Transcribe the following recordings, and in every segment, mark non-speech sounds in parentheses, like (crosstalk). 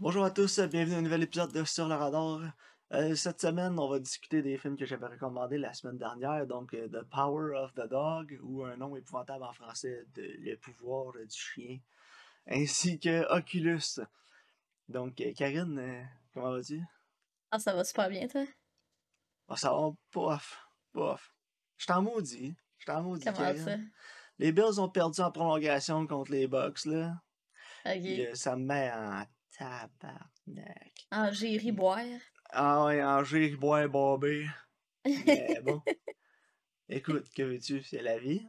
Bonjour à tous, bienvenue à un nouvel épisode de Sur le radar. Euh, cette semaine, on va discuter des films que j'avais recommandés la semaine dernière, donc euh, The Power of the Dog, ou un nom épouvantable en français, de Le pouvoir du chien, ainsi que Oculus. Donc, euh, Karine, comment vas-tu? Ah, ça va super bien, toi? Ah, ça va pof, pof. Je t'en maudis, je t'en maudis, Comment Karine. ça? Les Bills ont perdu en prolongation contre les Bucks, là. Ok. Puis, euh, ça me met en tabarnak. En boire. Ah ouais, Angers, bois bobé. Mais (laughs) bon. Écoute, que veux-tu? C'est la vie.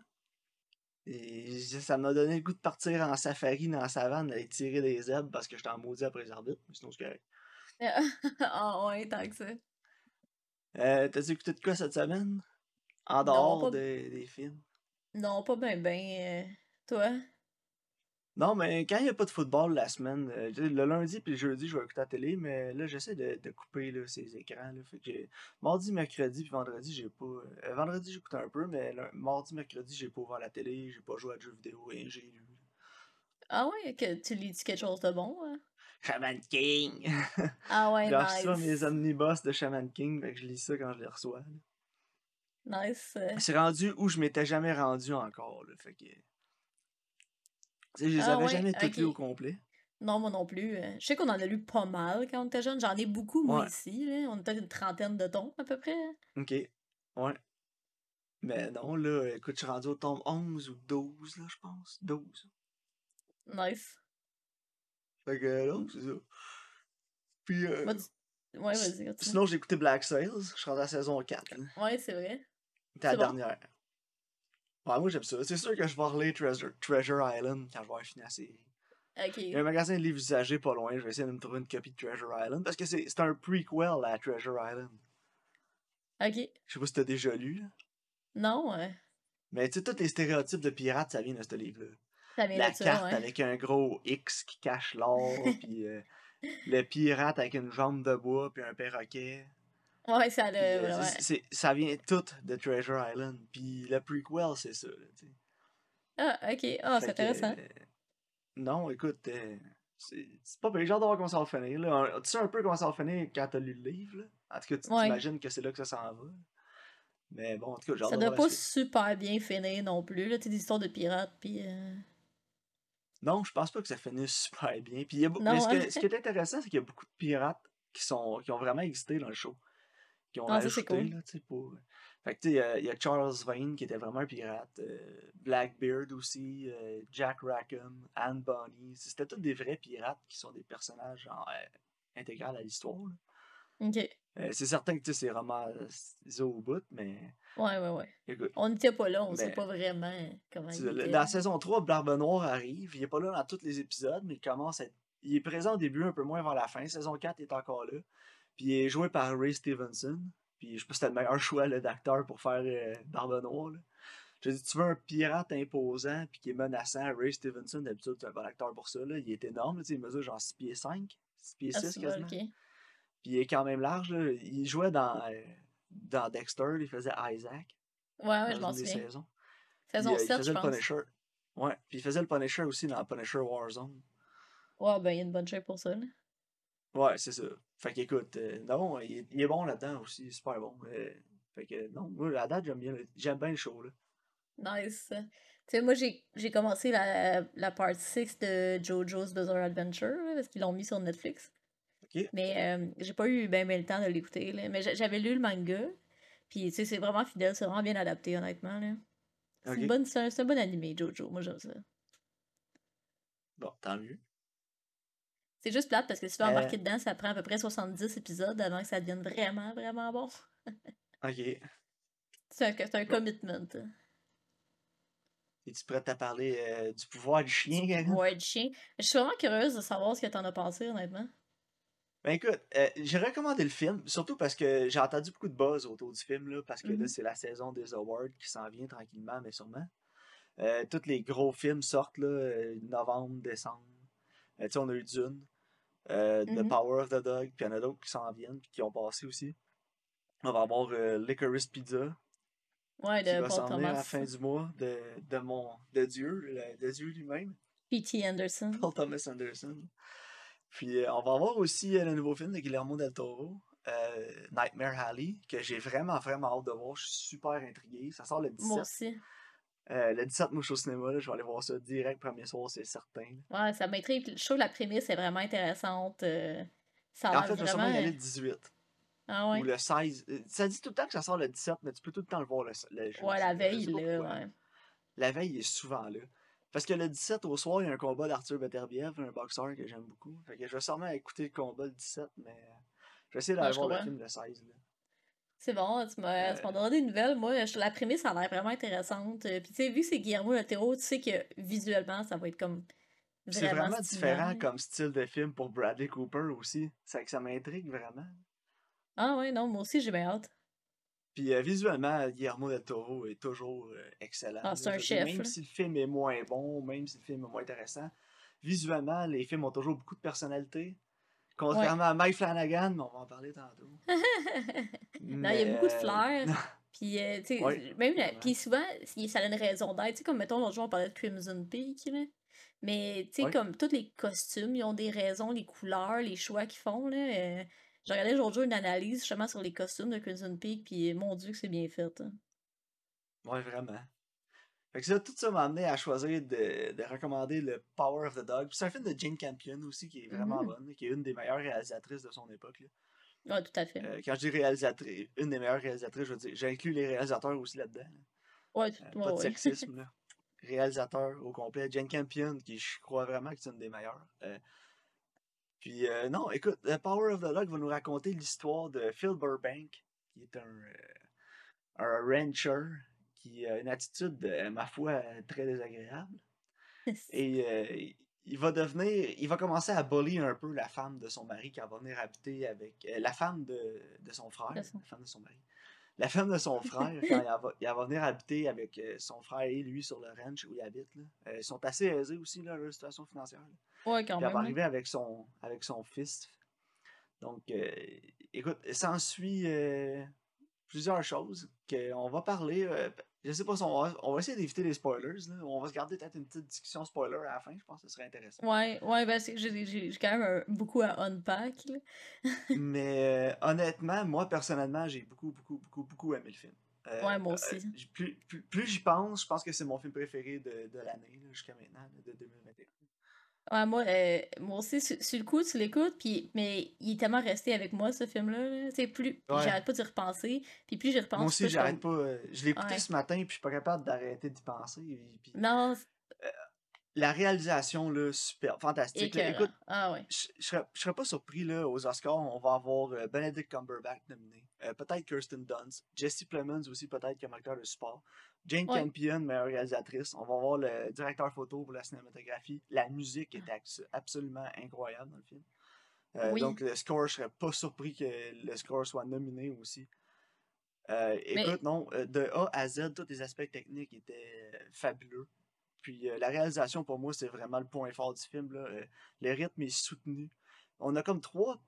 Et ça m'a donné le goût de partir en safari dans la savane, d'aller tirer des zèbres parce que j'étais en maudit après les arbitres. Mais sinon, c'est correct. (laughs) ah ouais, tant que ça. Euh, T'as-tu écouté de quoi cette semaine? En Non, dehors pas- des, des films? Non, pas ben ben. euh, Toi? Non, mais quand il n'y a pas de football la semaine, euh, le lundi puis le jeudi, je vais écouter la télé, mais là, j'essaie de, de couper là, ces écrans. Là, fait que mardi, mercredi puis vendredi, j'ai pas. euh, vendredi, j'écoute un peu, mais mardi, mercredi, j'ai pas ouvert la télé, j'ai pas joué à de jeux vidéo et j'ai lu. Ah ouais, que tu lis quelque chose de bon? hein? Shaman King! (laughs) Ah ouais, J'ai reçu mes nice. omnibus de Shaman King, fait que je lis ça quand je les reçois. là. Nice. C'est rendu où je m'étais jamais rendu encore, là, fait que. Tu sais, je les Ah avais ouais, jamais toutes lus ok. au complet. Non, moi non plus. euh. Je sais qu'on en a lu pas mal quand on était jeune. J'en ai beaucoup, moi, Ouais. ici. Là. On était une trentaine de tomes, à peu près. Ok. Ouais. Mais non, là, écoute, je suis rendu au tome 11 ou 12, là, je pense. 12. Nice. Fait que, non, c'est ça. Puis, euh, Moi, tu- Ouais, vas-y, sinon, j'ai écouté Black Sails. Je suis rendu à la saison 4. là. Ouais, c'est vrai. C'était la bon? dernière. Ouais, moi, j'aime ça. C'est sûr que je vais relire Treasure, Treasure Island quand je vais avoir fini la série. Il y a un magasin de livres usagés pas loin. Je vais essayer de me trouver une copie de Treasure Island parce que c'est un prequel à Treasure Island. Ok. Je sais pas si t'as déjà lu, là. Non, ouais. Mais tu sais, tous les stéréotypes de pirates, ça vient de ce livre-là. Ça vient la de ça, carte ouais. avec un gros X qui cache l'or, (laughs) puis euh, le pirate avec une jambe de bois, puis un perroquet. (laughs) Ouais, ça puis, le. euh, ouais. c'est- c'est- ça vient tout de Treasure Island. Puis le prequel, c'est ça. Là. Ah, ok. Ah, c'est que, intéressant. euh, non, écoute, euh, c'est c'est pas pire. J'ai hâte de voir comment ça va finir. Là. Tu sais un peu comment ça va finir quand t'as lu le livre. Là? En tout cas, tu Ouais. t'imagines que c'est là que ça s'en va. Mais bon, en tout cas, j'ai hâte Ça doit pas super bien finir non plus, là, tu sais, des histoires de pirates, euh, Non, je pense pas que ça finisse super bien. Puis il y a beau- Non, mais ce, hein? que- ce qui est intéressant, c'est qu'il y a beaucoup de pirates qui sont qui ont vraiment existé dans le show. Qui ont Ah, cool. là, tu sais, pour... Fait que, tu sais, il y a- il y, a Charles Vane qui était vraiment un pirate, euh, Blackbeard aussi, euh, Jack Rackham, Anne Bonny. C'était tous des vrais pirates qui sont des personnages genre, euh, à l'histoire. Ok. Euh, c'est certain que, tu sais, c'est vraiment euh, au bout, mais Ouais, ouais, ouais. écoute, On n'était pas là, on sait Ben, pas vraiment comment il était. Dans la saison 3, Barbe Noire arrive. Il est pas là dans tous les épisodes, mais il commence à être... Il est présent au début, un peu moins vers la fin. Saison 4, il est encore là. Puis il est joué par Ray Stevenson. Puis je sais pas si c'était le meilleur (laughs) choix d'acteur pour faire euh, Barbe Noire. Je dis, tu veux un pirate imposant puis qui est menaçant. Ray Stevenson, d'habitude, c'est un bon acteur pour ça. Là. Il est énorme. là, il mesure genre 6 pieds 5, 6 pieds Ah, 6 c'est quasiment. Puis il est quand même large. là. Il jouait dans, euh, dans Dexter. Il faisait Isaac Ouais, ouais, dans je m'en souviens. saisons. Saison Puis, euh, il 7, faisait je le pense. Punisher. Ouais, puis il faisait le Punisher aussi dans Punisher Warzone. Ouais, ben, il y a une bonne chose pour ça, là. Ouais, c'est ça. Fait qu'écoute, euh, non, il est, il est bon là-dedans aussi, super bon. Euh, fait que non, moi, à la date, j'aime bien, j'aime bien le show, là. Nice. Tu sais, moi, j'ai j'ai commencé la, la part 6 de JoJo's Bizarre Adventure, là, parce qu'ils l'ont mis sur Netflix. Mais euh, j'ai pas eu ben, ben le temps de l'écouter, là. Mais j'a- j'avais lu le manga. Puis, tu sais, c'est vraiment fidèle, c'est vraiment bien adapté, honnêtement, là. C'est Ok. une bonne- c'est un, c'est un bon animé, Jojo. Moi, j'aime ça. Bon, tant mieux. C'est juste plate parce que si tu veux embarquer dedans, ça prend à peu près 70 épisodes avant que ça devienne vraiment, vraiment bon. (laughs) Ok. C'est un, c'est un commitment. Es-tu prête à parler euh, du pouvoir du chien, Karine? Ouais, du chien. Je suis vraiment curieuse de savoir ce que t'en as pensé, honnêtement. Ben écoute, euh, j'ai recommandé le film, surtout parce que j'ai entendu beaucoup de buzz autour du film, là, parce que là, Mhm. c'est la saison des awards qui s'en vient tranquillement, mais sûrement. Euh, tous les gros films sortent, là, novembre, décembre. Euh, on a eu Dune, euh, The Mhm. Power of the Dog, puis il y en a d'autres qui s'en viennent, puis qui ont passé aussi. On va avoir euh, Licorice Pizza, Ouais, qui de va Paul venir à la Thomas. fin du mois, de, de mon, de Dieu, le- de Dieu lui-même. P.T. Anderson. Paul Thomas Anderson. Puis on va avoir aussi le nouveau film de Guillermo del Toro, Nightmare Alley, que j'ai vraiment, vraiment hâte de voir. Je suis super intrigué. Ça sort le 17. Moi aussi. Euh, le 17 mouche au cinéma, là, je vais aller voir ça direct premier soir, c'est certain. Ouais, ça m'intrigue. Je trouve que la prémisse est vraiment intéressante. euh, ça En fait, je vais sûrement vraiment. y aller le 18 Ah ouais? ou le 16. Euh, Ça dit tout le temps que ça sort le 17, mais tu peux tout le temps le voir le, le jeudi, Ouais, la veille, là, ouais. La veille, il est souvent là. Parce que le 17 au soir, il y a un combat d'Arthur Beterbiev, un boxeur que j'aime beaucoup. Fait que je vais sûrement écouter le combat le 17, mais euh, je vais essayer d'aller voir le film le 16. Là. C'est bon, tu m'as Euh, donné des nouvelles. Moi, je- la prémisse a l'air vraiment intéressante. Euh, Puis, tu sais, vu que c'est Guillermo del Toro, tu sais que visuellement, ça va être comme C'est vraiment différent comme style de film pour Bradley Cooper aussi. Que ça m'intrigue vraiment. Ah ouais, non, moi aussi, j'ai bien hâte. Puis euh, visuellement, Guillermo del Toro est toujours euh, excellent. Ah, c'est un chef, Même là. si le film est moins bon, même si le film est moins intéressant, visuellement, les films ont toujours beaucoup de personnalité. Contrairement à Mike Flanagan, mais on va en parler tantôt. (laughs) Non, il y a beaucoup de euh, flair. Puis, euh, tu sais, Ouais, même, la- puis souvent, ça a une raison d'être. Tu sais, comme, mettons, l'autre jour, on parlait de Crimson Peak, là. Mais, tu sais, Ouais. comme, tous les costumes, ils ont des raisons, les couleurs, les choix qu'ils font, là. euh, J'ai regardé l'autre jour une analyse, justement, sur les costumes de Crimson Peak, puis, mon Dieu, que c'est bien fait, hein. Ouais, vraiment. Fait que ça, tout ça m'a amené à choisir de, de recommander le Power of the Dog. C'est un film de Jane Campion aussi qui est vraiment Mhm. bonne, qui est une des meilleures réalisatrices de son époque. là. Ouais, tout à fait. Euh, quand je dis réalisatrice, une des meilleures réalisatrices, je veux dire, j'inclus les réalisateurs aussi là-dedans. là. Ouais, tout- Euh, pas de ouais. sexisme, là. (laughs) Réalisateur au complet. Jane Campion, qui je crois vraiment que c'est une des meilleures. Euh, puis, euh, non, écoute, The Power of the Dog va nous raconter l'histoire de Phil Burbank, qui est un, euh, un rancher qui a une attitude, euh, ma foi, euh, très désagréable. Et euh, il va devenir, il va commencer à bully un peu la femme de son mari qui va venir habiter avec, euh, la femme de, de son frère, De son- la femme de son mari. La femme de son frère, (laughs) quand elle va, elle va venir habiter avec son frère et lui sur le ranch où il habite, là. Euh, ils sont assez aisés aussi, là, leur situation financière. là. Ouais, quand Puis elle même. va là. arriver avec son, avec son fils. Donc, écoute, s'ensuit plusieurs choses qu'on va parler. Euh, je sais pas si on va, on va essayer d'éviter les spoilers. Là. On va se garder peut-être une petite discussion spoiler à la fin. Je pense que ce serait intéressant. Ouais, ouais, ben, j'ai quand même un- beaucoup à unpack. (laughs) Mais euh, honnêtement, moi personnellement, j'ai beaucoup, beaucoup, beaucoup, beaucoup aimé le film. Euh, Ouais, moi euh, aussi. j- plus plus, plus j'y pense, je pense que c'est mon film préféré de, de l'année jusqu'à maintenant, de 2021. Ouais, moi, euh, moi aussi, sur, sur le coup, tu l'écoutes, puis, mais il est tellement resté avec moi, ce film-là. sais, plus, Ouais. j'arrête pas d'y repenser, puis plus j'y repense, Moi aussi, j'arrête pas. euh, je l'ai écouté Ouais. ce matin, puis je suis pas capable d'arrêter d'y penser. puis- Non, la réalisation, là, super, fantastique. là. Écoute, Ah ouais. je je serais, je serais pas surpris, là, aux Oscars, on va avoir euh, Benedict Cumberbatch nominé. Euh, peut-être Kirsten Dunst. Jesse Plemons aussi, peut-être, comme acteur de support. Jane Ouais. Campion, meilleure réalisatrice. On va avoir le directeur photo pour la cinématographie. La musique est abs- absolument incroyable dans le film. Euh, Oui. Donc, le score, je serais pas surpris que le score soit nominé aussi. Mais- écoute, non, de A à Z, tous les aspects techniques étaient fabuleux. Puis euh, la réalisation, pour moi, c'est vraiment le point fort du film. Là. Euh, le rythme est soutenu. On a comme trois,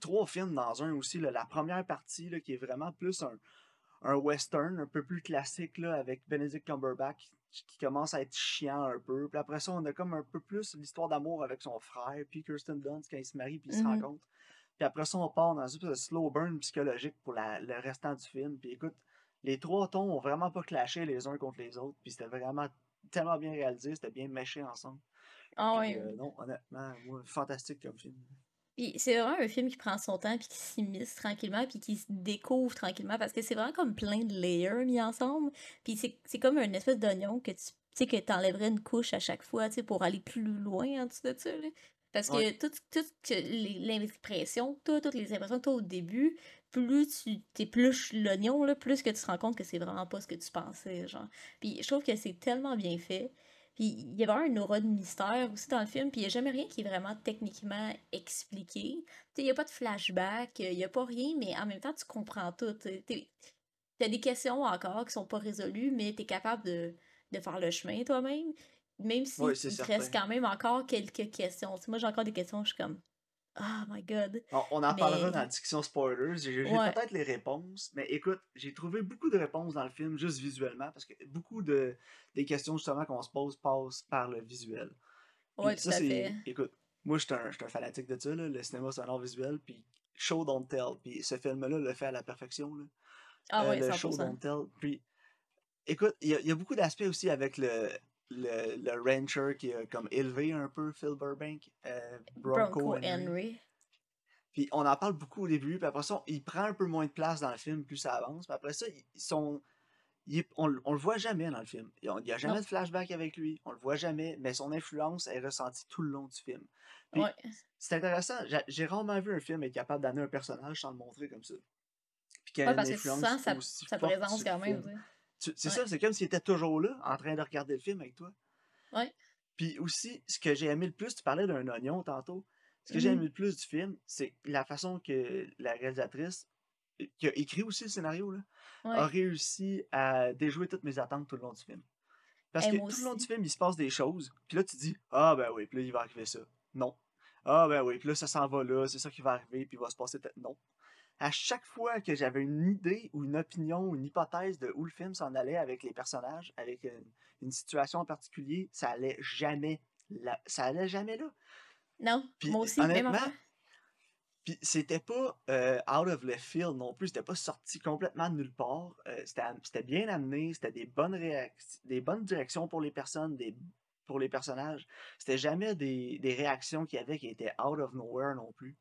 trois films dans un aussi. là. La première partie, là, qui est vraiment plus un, un western, un peu plus classique, là, avec Benedict Cumberbatch, qui, qui commence à être chiant un peu. Puis après ça, on a comme un peu plus l'histoire d'amour avec son frère, puis Kirsten Dunst quand il se marie, puis il se Mhm. rencontre. Puis après ça, on part dans de slow burn psychologique pour la- le restant du film. Puis écoute, les trois tons ont vraiment pas clashé les uns contre les autres. Puis c'était vraiment tellement bien réalisé, c'était bien méché ensemble. Ah euh, non, honnêtement, moi, fantastique comme film. Puis c'est vraiment un film qui prend son temps, puis qui s'immisce tranquillement, puis qui se découvre tranquillement, parce que c'est vraiment comme plein de layers mis ensemble. Puis c'est comme une espèce d'oignon que tu tu sais, que t'enlèverais une couche à chaque fois, tu sais, pour aller plus loin en dessous de ça, là. Parce que Ouais. tout, tout l'impression t'as, toutes les impressions que t'as au début, plus tu t'épluches l'oignon, là, plus que tu te rends compte que c'est vraiment pas ce que tu pensais, genre. Puis je trouve que c'est tellement bien fait. Puis il y a vraiment une aura de mystère aussi dans le film, puis il n'y a jamais rien qui est vraiment techniquement expliqué. Tu il n'y a pas de flashback, il n'y a pas rien, mais en même temps, tu comprends tout. Tu as des questions encore qui sont pas résolues, mais tu es capable de, de faire le chemin toi-même. Même si c'est il te reste quand même encore quelques questions. Moi, j'ai encore des questions, je suis comme Oh my god. On, on en parlera dans la discussion spoilers. J'ai Ouais. peut-être les réponses, mais écoute, j'ai trouvé beaucoup de réponses dans le film, juste visuellement, parce que beaucoup de, des questions justement qu'on se pose passent par le visuel. Ouais, tout ça, à fait. Écoute, moi, je suis un, un, fanatique de ça, là. le cinéma, c'est un art visuel, puis show don't tell, puis ce film-là le fait à la perfection. Là. Ah Euh, ouais, le show 100%. don't tell. Puis, écoute, il y, a- il y a beaucoup d'aspects aussi avec le, le, le rancher qui a comme élevé un peu Phil Burbank, euh, Bronco, Bronco Henry. Henry. Puis on en parle beaucoup au début, puis après ça, il prend un peu moins de place dans le film plus ça avance. Puis après ça, ils sont. il on, on le voit jamais dans le film. Il n'y a jamais Non. de flashback avec lui. On le voit jamais, mais son influence est ressentie tout le long du film. Ouais. c'est intéressant. J'ai- rarement vu un film être capable d'amener un personnage sans le montrer comme ça. Puis qu'il Ouais, parce que sa, sa présence quand même. C'est Ouais. ça, c'est comme s'il était toujours là, en train de regarder le film avec toi. Ouais. Puis aussi, ce que j'ai aimé le plus, tu parlais d'un oignon tantôt. Ce que j'ai Mhm. aimé le plus du film, c'est la façon que la réalisatrice, euh, qui a écrit aussi le scénario, là, a réussi à déjouer toutes mes attentes tout le long du film. Parce Et que tout le long du film, il se passe des choses, puis là, tu dis Ah, ben oui, puis là, il va arriver ça. Non. Ah, ben oui, puis là, ça s'en va là, c'est ça qui va arriver, puis il va se passer. tel- Non. À chaque fois que j'avais une idée ou une opinion ou une hypothèse de où le film s'en allait avec les personnages, avec une, une situation en particulier, ça allait jamais là. Ça allait jamais là. Non, Puis moi aussi, même honnêtement, affaire. puis c'était pas euh, out of left field non plus, c'était pas sorti complètement de nulle part. Euh, c'était bien amené, c'était des bonnes réactions, des bonnes directions pour les personnes, des pour les personnages. C'était jamais des, des réactions qu'il y avait qui étaient out of nowhere non plus.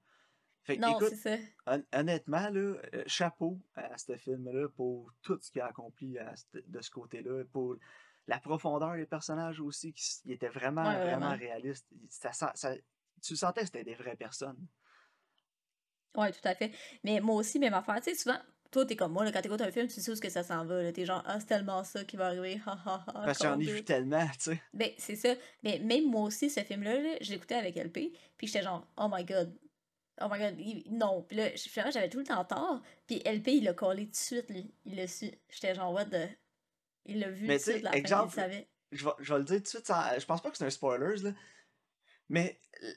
Fait Non, écoute, c'est ça. hon- honnêtement, là, euh, chapeau à ce film-là pour tout ce qu'il a accompli à de ce côté-là, pour la profondeur des personnages aussi, qui il était vraiment, Ouais, vraiment vraiment. réaliste. Ça, tu sentais que c'était des vraies personnes. Ouais, tout à fait. Mais moi aussi, même affaire. Tu sais, souvent, toi, t'es comme moi, là, quand t'écoutes un film, tu sais où ce que ça s'en va. T'es genre, ah, c'est tellement ça qui va arriver. Ha ha ha. Parce que j'en ai vu tellement, tu sais. Ben, c'est ça. Mais même moi aussi, ce film-là, là, je l'écoutais avec LP. Puis j'étais genre, oh my god. Oh my god. il- non. Puis là, finalement, j'avais tout le temps tort. Puis LP, il l'a collé tout de suite, lui. Il l'a su. J'étais genre, what the. Il l'a vu tout de suite, la fin, il exemple, savait. je vais, je vais le dire tout de suite, sans- je pense pas que c'est un spoilers, là. Mais euh,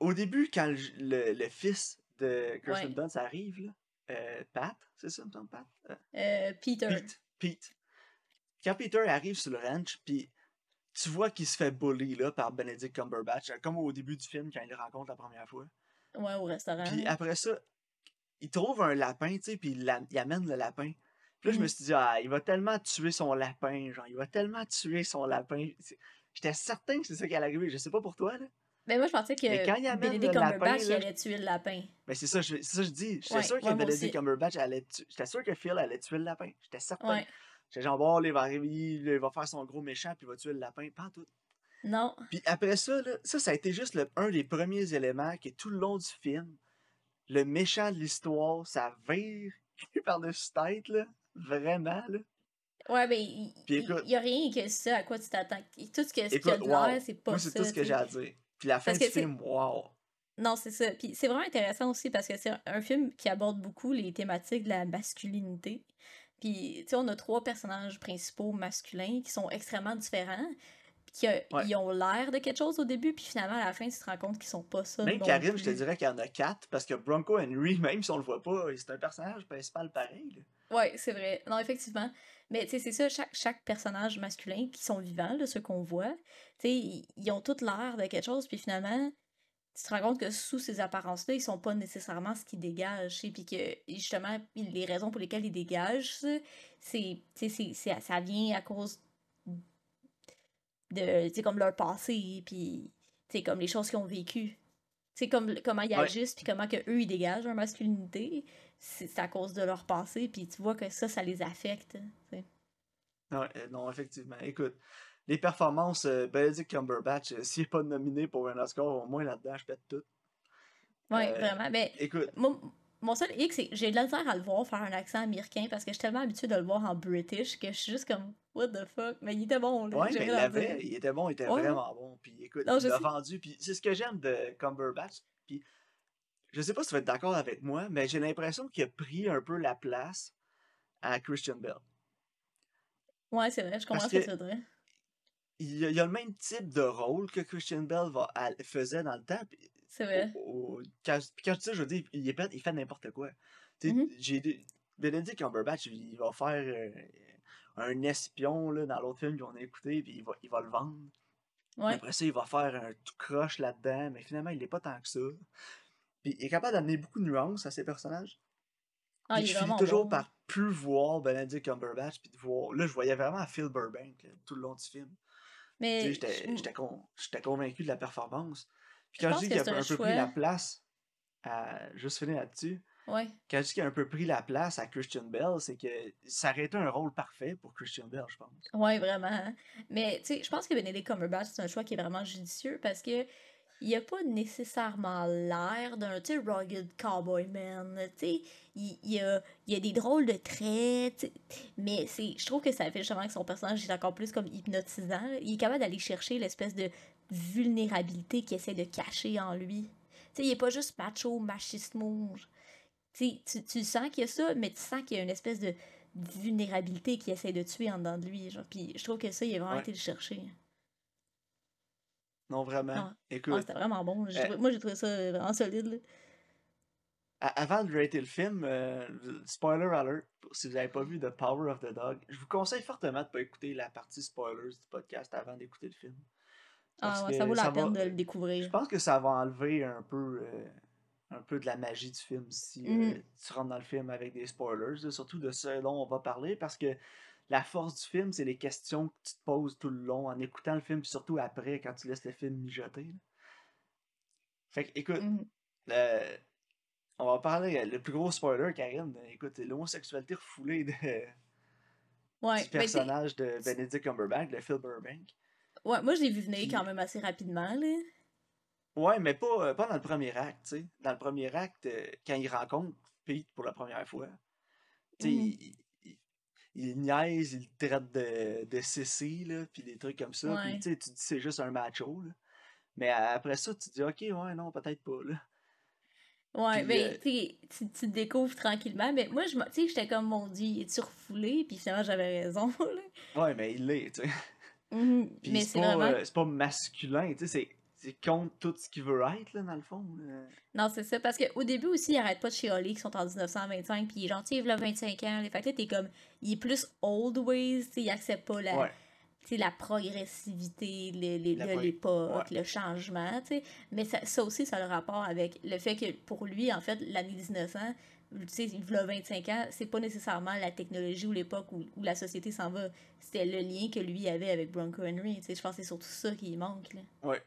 au début, quand le, le- le fils de Kirsten Ouais. Dunst arrive, là, euh, Pat, c'est ça, me semble, Pat? Euh, Euh, Peter. Pete. Pete. Quand Peter arrive sur le ranch, puis tu vois qu'il se fait bully là, par Benedict Cumberbatch, comme au début du film quand il le rencontre la première fois. Ouais, au restaurant. Puis après ça, il trouve un lapin, tu sais, puis il, la- il amène le lapin. Puis là, je me Mhm. suis dit, ah, il va tellement tuer son lapin, genre, il va tellement tuer son lapin. J'étais certain que c'est ça qui allait arriver. Je sais pas pour toi, là. Mais moi, je pensais que Mais quand il amène Benedict le lapin, Cumberbatch, il là, allait tuer le lapin. Mais c'est ça, je- c'est ça je dis. J'étais Ouais, sûr que ouais, Benedict. Cumberbatch allait tuer. J'étais sûr que Phil allait tuer le lapin. J'étais certain. J'étais genre, bon, il va arriver, il va faire son gros méchant, puis il va tuer le lapin. Pas en tout. Non. Puis après ça, là, ça, ça a été juste le- un des premiers éléments qui, tout le long du film, le méchant de l'histoire, ça vire (laughs) par-dessus tête, là. Vraiment, là. Ouais, mais il Puis il- écoute- il y a rien que ça à quoi tu t'attends. Tout ce que ce qu'il y a de wow. l'air, c'est pas Moi, ça. c'est tout ce que tu j'ai à dire. Puis la fin Parce du film, wow. Non, c'est ça. Puis c'est vraiment intéressant aussi parce que c'est un- un film qui aborde beaucoup les thématiques de la masculinité. Puis, tu sais, on a trois personnages principaux masculins qui sont extrêmement différents. Puis qui a- Ouais. ont l'air de quelque chose au début, puis finalement, à la fin, tu te rends compte qu'ils sont pas ça. Même Karim, je te dirais qu'il y en a quatre, parce que Bronco Henry, même si on le voit pas, c'est un personnage principal pareil. Ouais, c'est vrai. Non, effectivement. Mais tu sais, c'est ça, chaque, chaque personnage masculin qui sont vivants, là, ceux qu'on voit, tu sais, ils, ont tous l'air de quelque chose, puis finalement, tu te rends compte que sous ces apparences-là, ils sont pas nécessairement ce qu'ils dégagent, sais, puis que justement, les raisons pour lesquelles ils dégagent ça, c'est, tu sais, c'est- c'est- ça vient à cause de, comme leur passé, puis, comme les choses qu'ils ont vécues. Tu sais, comme comment ils Ouais. agissent, puis comment que eux ils dégagent leur masculinité, c'est c'est à cause de leur passé, puis tu vois que ça, ça les affecte. Ouais, euh, non, effectivement. Écoute, les performances, euh, Benedict Cumberbatch, euh, s'il n'est pas nominé pour un Oscar, au moins là-dedans, je pète tout. Ouais, Euh, vraiment. Mais Écoute, mon, mon seul hic, c'est que j'ai de la misère à le voir faire un accent américain parce que je suis tellement habituée de le voir en british que je suis juste comme, what the fuck? Mais il était bon, là. ouais, mais il l'avait, il était bon, il était Ouais. vraiment bon. Puis écoute, Non, il l'a vendu. Puis c'est ce que j'aime de Cumberbatch. Puis je sais pas si tu vas être d'accord avec moi, mais j'ai l'impression qu'il a pris un peu la place à Christian Bell. Ouais, c'est vrai, je comprends Parce ce que que- tu veux dire. Il a, il a le même type de rôle que Christian Bell va, faisait dans le temps. C'est vrai. au- au- quand, quand je dis ça, je veux dire, il, est il fait n'importe quoi. Tu sais, Mhm. j'ai Benedict Cumberbatch, il va faire euh, un espion là, dans l'autre film qu'on a écouté, puis il va, il va le vendre. Ouais. Après ça, il va faire un tout croche là-dedans, mais finalement, il est pas tant que ça. Puis il est capable d'amener beaucoup de nuances à ses personnages. Ah, il je finis toujours bon. par plus voir Benedict Cumberbatch, puis de voir... Là, je voyais vraiment Phil Burbank là, tout le long du film. Tu sais, Mais j'étais con- j'étais convaincu de la performance. Puis quand je dis qu'il a un un peu pris la place, à... juste finir là-dessus, ouais. quand je dis qu'il a un peu pris la place à Christian Bell, c'est que ça aurait été un rôle parfait pour Christian Bell, je pense. Ouais, vraiment. hein. Mais tu sais, je pense que Benedict Cumberbatch, c'est un choix qui est vraiment judicieux parce que il a pas nécessairement l'air d'un, tu rugged cowboy man. Tu sais, il, il a, il a des drôles de traits, mais c'est, je trouve que ça fait justement que son personnage est encore plus comme hypnotisant. Il est capable d'aller chercher l'espèce de vulnérabilité qu'il essaie de cacher en lui. Tu sais, il est pas juste macho, machismo. Tu tu, tu sens qu'il y a ça, mais tu sens qu'il y a une espèce de vulnérabilité qu'il essaie de tuer en dedans de lui. Genre. Puis je trouve que ça, il a vraiment Ouais. été le chercher. Non, vraiment. Ah, ah, Écoute, c'était vraiment bon. J'ai euh, moi, j'ai trouvé ça vraiment solide. là. avant de rater le film, euh, spoiler alert, si vous n'avez pas vu The Power of the Dog, je vous conseille fortement de ne pas écouter la partie spoilers du podcast avant d'écouter le film. Parce Ah, ouais, ça vaut la ça peine va- de le Je découvrir. pense que ça va enlever un peu, euh, un peu de la magie du film si euh, Mhm. tu rentres dans le film avec des spoilers, là, surtout de ce dont on va parler, parce que la force du film, c'est les questions que tu te poses tout le long en écoutant le film, puis surtout après, quand tu laisses le film mijoter. là. Fait que, écoute, Mhm. le- on va parler, euh, le plus gros spoiler, Karine, euh, écoute, c'est l'homosexualité refoulée de, Ouais, du personnage de Benedict Cumberbatch, de Phil Burbank. ouais, moi, je l'ai vu venir quand même assez rapidement. Là. Ouais, mais pas, euh, pas dans le premier acte, tu sais. Dans le premier acte, euh, quand il rencontre Pete pour la première fois, tu sais, Mhm. il, il, niaise, il traite de, de CC, là, puis des trucs comme ça, puis Ouais. tu sais, tu dis c'est juste un macho, là. Mais après ça, tu dis, ok, ouais, non, peut-être pas, là. Ouais, Puis, mais euh, tu tu te découvres tranquillement. Mais moi, je sais, j'étais comme, mon Dieu, refoulé? Puis finalement, j'avais raison. (laughs) là. Ouais, mais il l'est, tu sais. Puis Mais c'est pas, vraiment. euh, c'est pas masculin, tu sais, c'est- contre tout ce qu'il veut être, là, dans le fond. là. Non, c'est ça. Parce qu'au début aussi, il arrête pas de chialer qu'ils sont en 1925. Puis il est gentil, il a 25 ans. Les fait que là, t'es comme. Il est plus old ways. Il accepte pas la, Ouais, la progressivité le- le- La de pro- l'époque, le changement. tu sais. Mais ça, ça aussi, ça a le rapport avec le fait que pour lui, en fait, l'année 1900, tu sais, il a 25 ans, c'est pas nécessairement la technologie ou l'époque où, où la société s'en va. C'était le lien que lui avait avec Bronco Henry. tu sais. Je pense que c'est surtout ça qui manque. Là. ouais.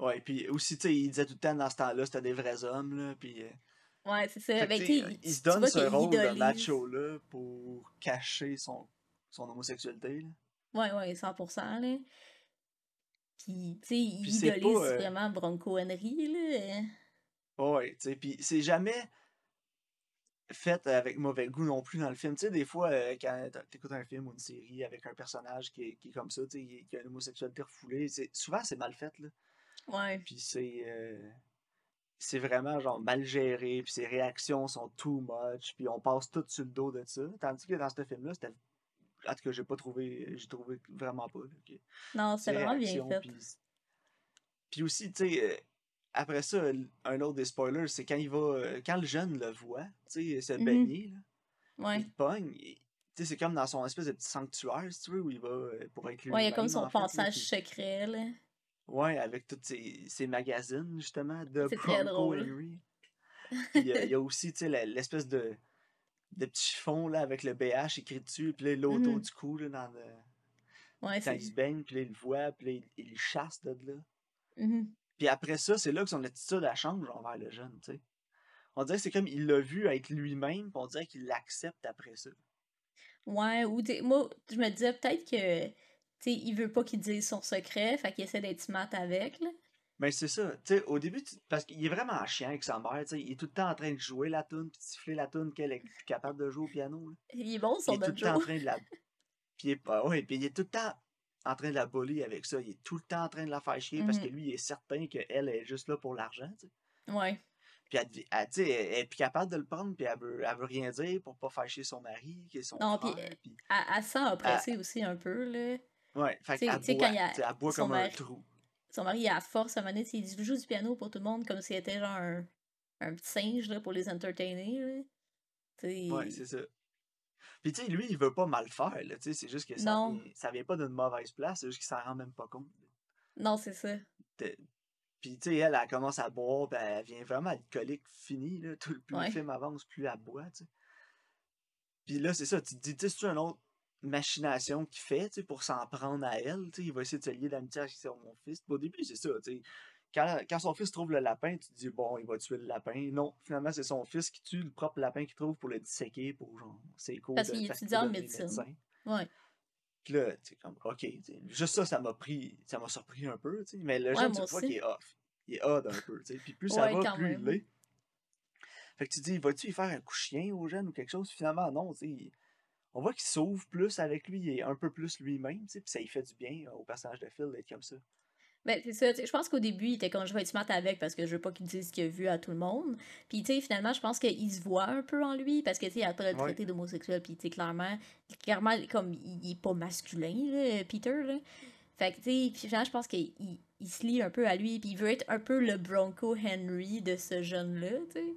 Ouais, puis aussi, tu sais, il disait tout le temps dans ce temps-là, c'était des vrais hommes, là, puis... euh, Ouais, c'est ça. Ben, il se donne ce rôle de macho-là pour cacher son, son homosexualité. Là. Ouais, ouais, 100%, là. Puis, tu sais, il idolise pas, euh, vraiment Bronco Henry, là. Ouais, tu sais, puis c'est jamais fait avec mauvais goût non plus dans le film. Tu sais, des fois, euh, quand t'écoutes un film ou une série avec un personnage qui est, qui est comme ça, tu sais, qui a une homosexualité refoulée, souvent c'est mal fait, là. Ouais. Puis c'est... euh, c'est vraiment genre mal géré, puis ses réactions sont too much, puis on passe tout sur le dos de ça. Tandis que dans ce film-là, c'était... En tout cas, j'ai pas trouvé... J'ai trouvé vraiment pas, Non, c'était vraiment bien fait. Puis, puis aussi, tu sais, euh, après ça, un autre des spoilers, c'est quand il va, euh, quand le jeune le voit, tu sais, se Mhm. baigner, là, Ouais. il te pogne, et- tu sais, c'est comme dans son espèce de petit sanctuaire, si tu veux, où il va pour être Ouais, il y a comme son là, passage puis- secret, là. Ouais, avec tous ses, ses magazines, justement, de Bronco. Henry. Puis il y, a- il y a aussi, tu sais, l'espèce de, de petit chiffon, là, avec le BH écrit dessus, puis l'auto Mhm. du cou, là, dans le... Ouais, Quand c'est. il se baigne, puis il le voit, puis il, le chasse de là. Mhm. Puis après ça, c'est là que son attitude elle change envers le jeune, tu sais. On dirait que c'est comme il l'a vu être lui-même, puis on dirait qu'il l'accepte après ça. Ouais, ou moi, je me disais peut-être que, sais, il veut pas qu'il dise son secret, fait qu'il essaie d'être smart avec, là. Mais c'est ça, tu sais, au début, parce qu'il est vraiment chiant avec sa mère, tu sais, il est tout le temps en train de jouer la tune puis de siffler la tune qu'elle est plus capable de jouer au piano, là. Il est bon, son il est tout le temps en train de la... (laughs) Puis il est... ah ouais, puis il est tout le temps en train de la bully avec ça, il est tout le temps en train de la faire chier parce que Mhm. lui, il est certain qu'elle est juste là pour l'argent, tu sais. Ouais. Puis elle, elle, elle est plus capable de le prendre, puis elle veut, elle veut rien dire pour pas faire chier son mari, qui est son Non, puis frère, puis... elle, elle se sent oppressée aussi un peu, là. Ouais, fait Tu sais- qu'elle tu sais, boit, quand il y a elle boit son comme un mari- trou. Son mari, à force, à un moment donné, il joue du piano pour tout le monde comme s'il était genre un, un petit singe, là, pour les entertainer, là. Ouais, c'est ça. Puis tu sais, lui, il veut pas mal faire, là, tu sais, c'est juste que ça Non. vient, ça vient pas d'une mauvaise place, c'est juste qu'il s'en rend même pas compte. Non, c'est ça. Puis, tu sais, elle, elle commence à boire, ben, elle vient vraiment alcoolique finie, là. Tout, plus le film avance, plus elle boit, tu sais. Puis là, c'est ça, tu te dis, tu sais, c'est une autre machination qu'il fait, pour s'en prendre à elle, il va essayer de se lier d'amitié avec son fils. au début, c'est ça. Quand, quand, son fils trouve le lapin, tu te dis, bon, il va tuer le lapin. Non, finalement, c'est son fils qui tue le propre lapin qu'il trouve pour le disséquer, pour genre, c'est cool. Parce qu'il étudie en médecine. Ouais. Puis là, tu comme, ok, juste ça, ça m'a pris, ça m'a surpris un peu. Mais le jeune, tu vois qu'il est off. Il est odd un peu. Puis plus ça va, plus il l'est. Fait que tu dis, vas-tu y faire un coup chien au jeune ou quelque chose? Finalement, non, tu sais. On voit qu'il s'ouvre plus avec lui, il est un peu plus lui-même, tu sais. Puis ça lui fait du bien au personnage de Phil d'être comme ça. Ben, c'est ça. Je pense qu'au début, il était comme je vais être smart avec parce que je veux pas qu'il dise ce qu'il a vu à tout le monde. Puis, tu sais, finalement, je pense qu'il se voit un peu en lui parce que, tu sais, il a pas le traité d'homosexuel. Puis, tu sais, clairement, clairement, comme il, est pas masculin, là, Peter, là. Fait que, tu sais, finalement, je pense qu'il il, se lie un peu à lui. Puis, il veut être un peu le Bronco Henry de ce jeune-là, tu sais.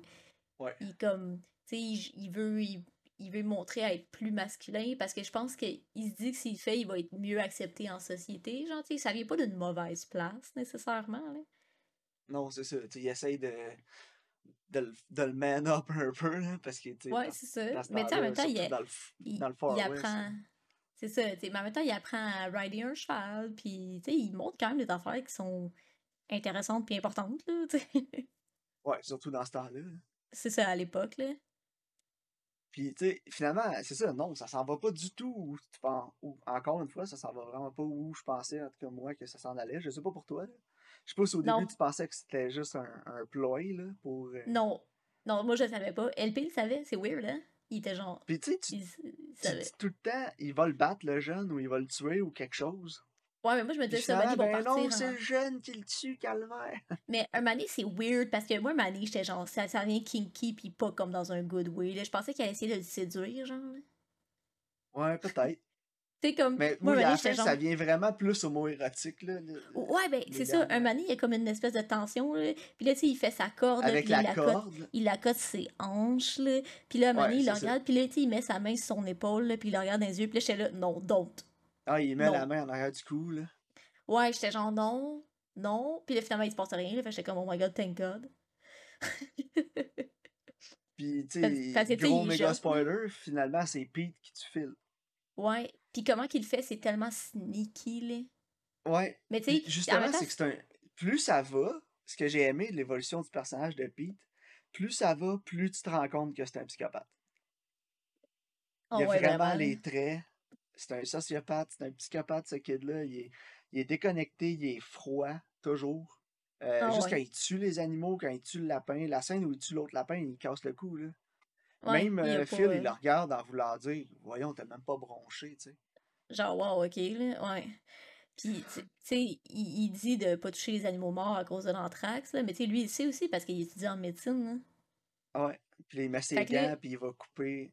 Ouais. Il, comme, tu sais, il, veut il veut montrer à être plus masculin parce que je pense qu'il se dit que s'il le fait, il va être mieux accepté en société. Genre, tu sais, ça vient pas d'une mauvaise place nécessairement. Là. Non, c'est ça. il essaye de, de, de, le man up un peu là, parce que. Ouais, c'est ça. Mais tu en même temps, il, dans le, il, dans le il apprend. C'est ça, mais en même temps, il apprend à rider un cheval, puis il montre quand même des affaires qui sont intéressantes et importantes. Là, ouais, surtout dans ce temps-là. C'est ça, à l'époque. là. Puis, tu sais, finalement, c'est ça, non, ça s'en va pas du tout où tu penses. encore une fois, ça s'en va vraiment pas où je pensais, en tout cas moi, que ça s'en allait. Je sais pas pour toi, là. Je sais pas si au début tu pensais que c'était juste un, un ploy, là, pour. Euh non. Non, moi je le savais pas. LP le savait, c'est weird, hein? Il était genre. Puis tu sais, tu, tu, tout le temps, il va le battre, le jeune, ou il va le tuer, ou quelque chose. Ouais, mais moi, je me disais ça, ben partir. non, c'est le jeune qui le tue, calvaire. (laughs) Mais un mané, c'est weird parce que moi, un mané, j'étais genre, ça, ça vient kinky puis pas comme dans un good way. Là. Je pensais qu'elle essayait de le séduire, genre. Ouais, peut-être. C'est comme. Mais moi, à la fin, ça vient vraiment plus au mot érotique, là. ouais, ben, c'est ça. Un mané, il y a comme une espèce de tension, là. Puis là, tu sais, il fait sa corde. Avec la, corde. il la cote ses hanches, là. Puis là, un mané, il le regarde. Puis là, tu sais, il met sa main sur son épaule, là, puis il le regarde dans les yeux. Puis là, j'étais là, non, don't. Ah, il met la main en arrière du cou, là. Ouais, j'étais genre non, non. Puis là, finalement, il se passe rien. Là, fait j'étais comme, oh my god, thank god. (laughs) Puis, tu sais, gros méga spoiler, finalement, c'est Pete qui tu files. Ouais. Puis comment qu'il fait, c'est tellement sneaky, là. Ouais. Mais tu sais, justement, c'est que c'est un. Plus ça va, ce que j'ai aimé de l'évolution du personnage de Pete, plus ça va, plus tu te rends compte que c'est un psychopathe. Il y a oh, vraiment, les traits c'est un sociopathe, c'est un psychopathe, ce kid-là. Il est, il est déconnecté, il est froid, toujours. Euh, ah juste quand il tue les animaux, quand il tue le lapin, la scène où il tue l'autre lapin, il casse le cou. Là. même euh, Phil, il le regarde en voulant dire Voyons, t'es même pas bronché, tu sais. Genre, wow, ok, là, ouais. Puis, tu sais, il, il, dit de pas toucher les animaux morts à cause de l'anthrax, mais tu sais, lui, il sait aussi parce qu'il étudie en médecine. Là. Ouais. Puis il met ses gants, puis il va couper.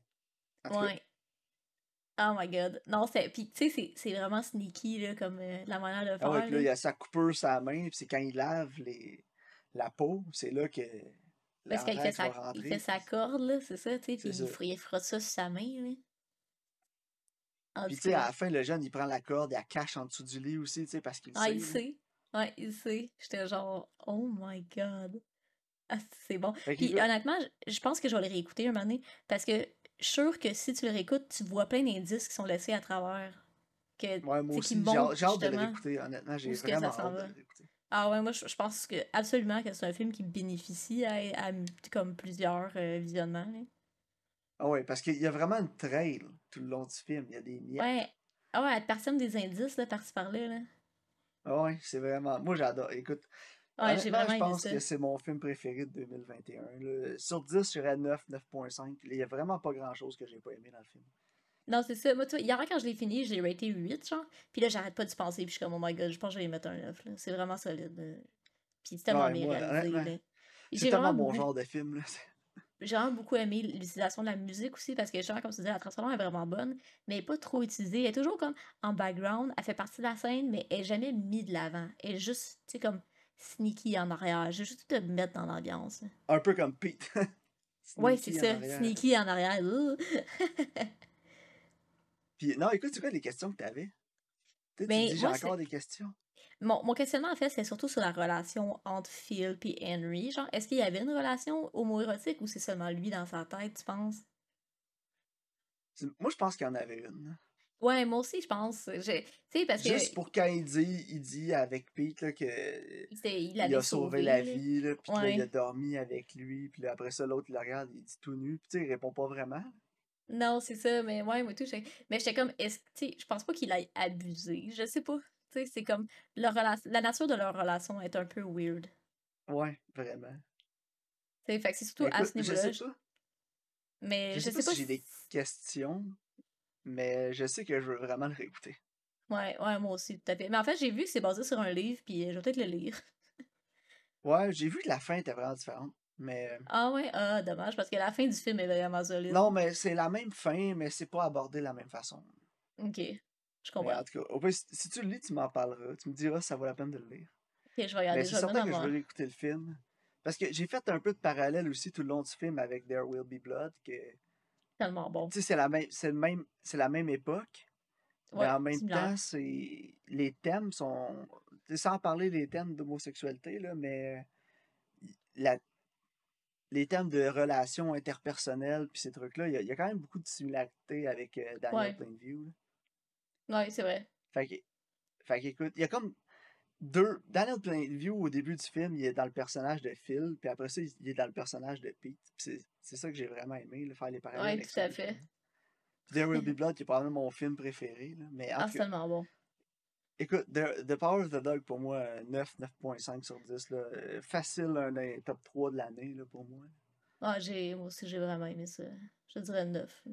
ouais. Oh my god. Non, c'est. Puis, tu sais, c'est vraiment sneaky, là, comme euh, la manière de faire. Ah ouais, là, il y a sa coupure sa main, puis c'est quand il lave les... la peau, c'est là que. Parce qu'il fait, sa... il fait sa corde, là, c'est ça, tu sais, puis il, il frotte ça sur sa main, là. puis, tu sais, à la fin, le jeune, il prend la corde, il la cache en dessous du lit aussi, tu sais, parce qu'il ah, sait. Ah, il sait. Ouais, il sait. J'étais genre, oh my god. Ah, c'est bon. Puis, honnêtement, je pense que je vais le réécouter un moment donné, parce que je suis sûre que si tu le réécoutes, tu vois plein d'indices qui sont laissés à travers. Que, ouais, moi aussi, j'ai hâte de le réécouter, honnêtement, j'ai vraiment hâte de le réécouter. Ah ouais, moi je, pense que absolument que c'est un film qui bénéficie à, comme plusieurs euh, visionnements. Ah ouais, parce qu'il y a vraiment une trail tout le long du film, il y a des miettes. Ouais. Ah ouais, elle personne des indices là, par-ci par-là. Là. Ah ouais, c'est vraiment. Moi j'adore. Écoute, Ouais, j'ai vraiment je pense que c'est mon film préféré de 2021. Sur 10, je serais 9, 9.5. Il n'y a vraiment pas grand-chose que j'ai pas aimé dans le film. Non, c'est ça. Moi, tu hier, quand je l'ai fini, j'ai raté 8, genre. Puis là, j'arrête pas de penser. Puis je suis comme, oh my god, je pense que je vais mettre un 9. C'est vraiment solide. Puis c'est tellement bien réalisé. C'est tellement mon genre de film. J'ai vraiment beaucoup aimé l'utilisation de la musique aussi parce que, genre, comme tu disais, la transformation est vraiment bonne, mais pas trop utilisée. Elle est toujours comme en background, elle fait partie de la scène, mais elle n'est jamais mise de l'avant. Elle est juste, tu sais, comme sneaky en arrière. J'ai juste te mettre dans l'ambiance. Un peu comme Pete. (laughs) ouais, c'est ça. Sneaky en arrière. (laughs) Puis, non, écoute, c'est quoi les questions que t'avais? Tu ben, j'ai encore des questions. mon, mon questionnement, en fait, c'est surtout sur la relation entre Phil et Henry. Genre, est-ce qu'il y avait une relation homoérotique ou c'est seulement lui dans sa tête, tu penses? Moi, je pense qu'il y en avait une. Ouais, moi aussi, je pense. Sais, parce que Juste pour quand il dit, il dit avec Pete là, que il a sauvé la vie, là, puis il a dormi avec lui, puis après ça, l'autre, il le regarde, il dit tout nu, puis sais, il répond pas vraiment. Non, c'est ça, mais ouais, moi tout, mais j'étais comme, est-ce sais, je pense pas qu'il ait abusé, je sais pas. Tu sais, c'est comme, leur rela- la nature de leur relation est un peu weird. Ouais, vraiment. Tu sais, fait que c'est surtout à ce je niveau-là. sais je- pas. Mais Je je sais pas sais pas si j'ai des questions, mais je sais que je veux vraiment le réécouter. Ouais, ouais, moi aussi, tout à fait. Mais en fait, j'ai vu que c'est basé sur un livre, puis euh, je vais peut-être le lire. (laughs) Ouais, j'ai vu que la fin était vraiment différente, mais... euh, Ah ouais, ah, dommage, parce que la fin du film est vraiment solide. Non, mais c'est la même fin, mais c'est pas abordé de la même façon. Ok, je Mais comprends. en tout cas, au pire, si tu le lis, tu m'en parleras. Tu me diras si ça vaut la peine de le lire. Ok, je vais regarder, Mais je vais certain que je veux écouter le film. Parce que j'ai fait un peu de parallèle aussi tout le long du film avec There Will Be Blood, que Tellement bon. tu sais, c'est la même, c'est le même, c'est la même époque, mais Ouais, en même temps, c'est les thèmes sont, sans parler des thèmes d'homosexualité là, mais la, les thèmes de relations interpersonnelles puis ces trucs-là, il y, a- il y a quand même beaucoup de similarités avec euh, Daniel Ouais. Plainview. là. Ouais, c'est vrai. Fait que, fait qu'écoute, il y a comme deux. Daniel Plainview, au début du film, il est dans le personnage de Phil, puis après ça, il est dans le personnage de Pete. C'est, ça que j'ai vraiment aimé, là, faire les parallèles. Avec tout à fait. Puis There Will Be (laughs) Blood, qui est probablement mon film préféré. Là. Mais Ah, tellement bon. écoute, The, The Power of the Dog, pour moi, euh, 9, 9.5 sur 10. Là. Euh, Facile, un des top 3 de l'année, pour moi. Ah, j'ai, moi aussi, j'ai vraiment aimé ça. Je dirais 9.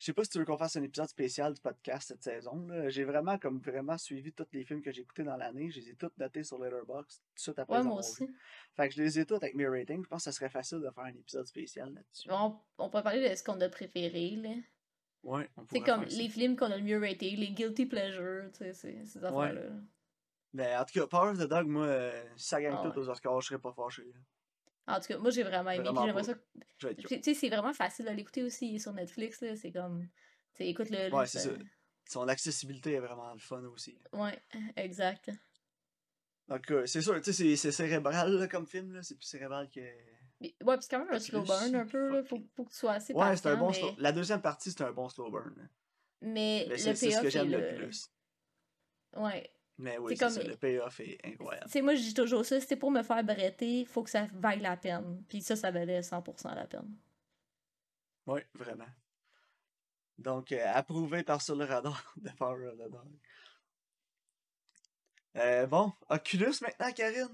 Je sais pas si tu veux qu'on fasse un épisode spécial du podcast cette saison. là. J'ai vraiment comme vraiment suivi tous les films que j'ai écoutés dans l'année. Je les ai tous notés sur Letterboxd tout suite après Ouais, moi aussi. Fait que je les ai tous avec mes ratings. Je pense que ça serait facile de faire un épisode spécial là-dessus. On, on peut parler de ce qu'on a préféré, là. Ouais, on C'est pourrait comme faire ça. les films qu'on a le mieux raté, les guilty pleasures, tu sais, ces affaires-là. Mais en tout cas, Power of the Dog, moi, euh, si ça gagne Ah tout ouais. aux Oscars, je serais pas fâché. là. En tout cas, moi, j'ai vraiment aimé. Vraiment ça. Tu sais, c'est vraiment facile de l'écouter aussi sur Netflix, là. C'est comme. Tu sais, écoute-le. là, Ouais, c'est ça. ça- Son accessibilité est vraiment le fun aussi. Ouais, exact. Donc, euh, c'est sûr, tu sais, c'est- cérébral là, comme film. là. C'est plus cérébral que. Mais- ouais, puis c'est quand même un slow burn un peu, là. Faut, faut que tu sois assez Ouais, c'est un bon mais, slow. La deuxième partie, c'est un bon slow burn. mais Mais le c'est ce que j'aime le là. plus. Ouais. Mais oui, C'est c'est comme- ça. Le payoff est Tu incroyable. sais, moi, je dis toujours ça. C'était pour me faire bretter, faut que ça vaille la peine. Puis ça, ça valait 100% la peine. Oui, vraiment. Donc, euh, approuvé par Sur le radar (laughs) de Power of the Dog. Euh, bon, Oculus maintenant, Karine?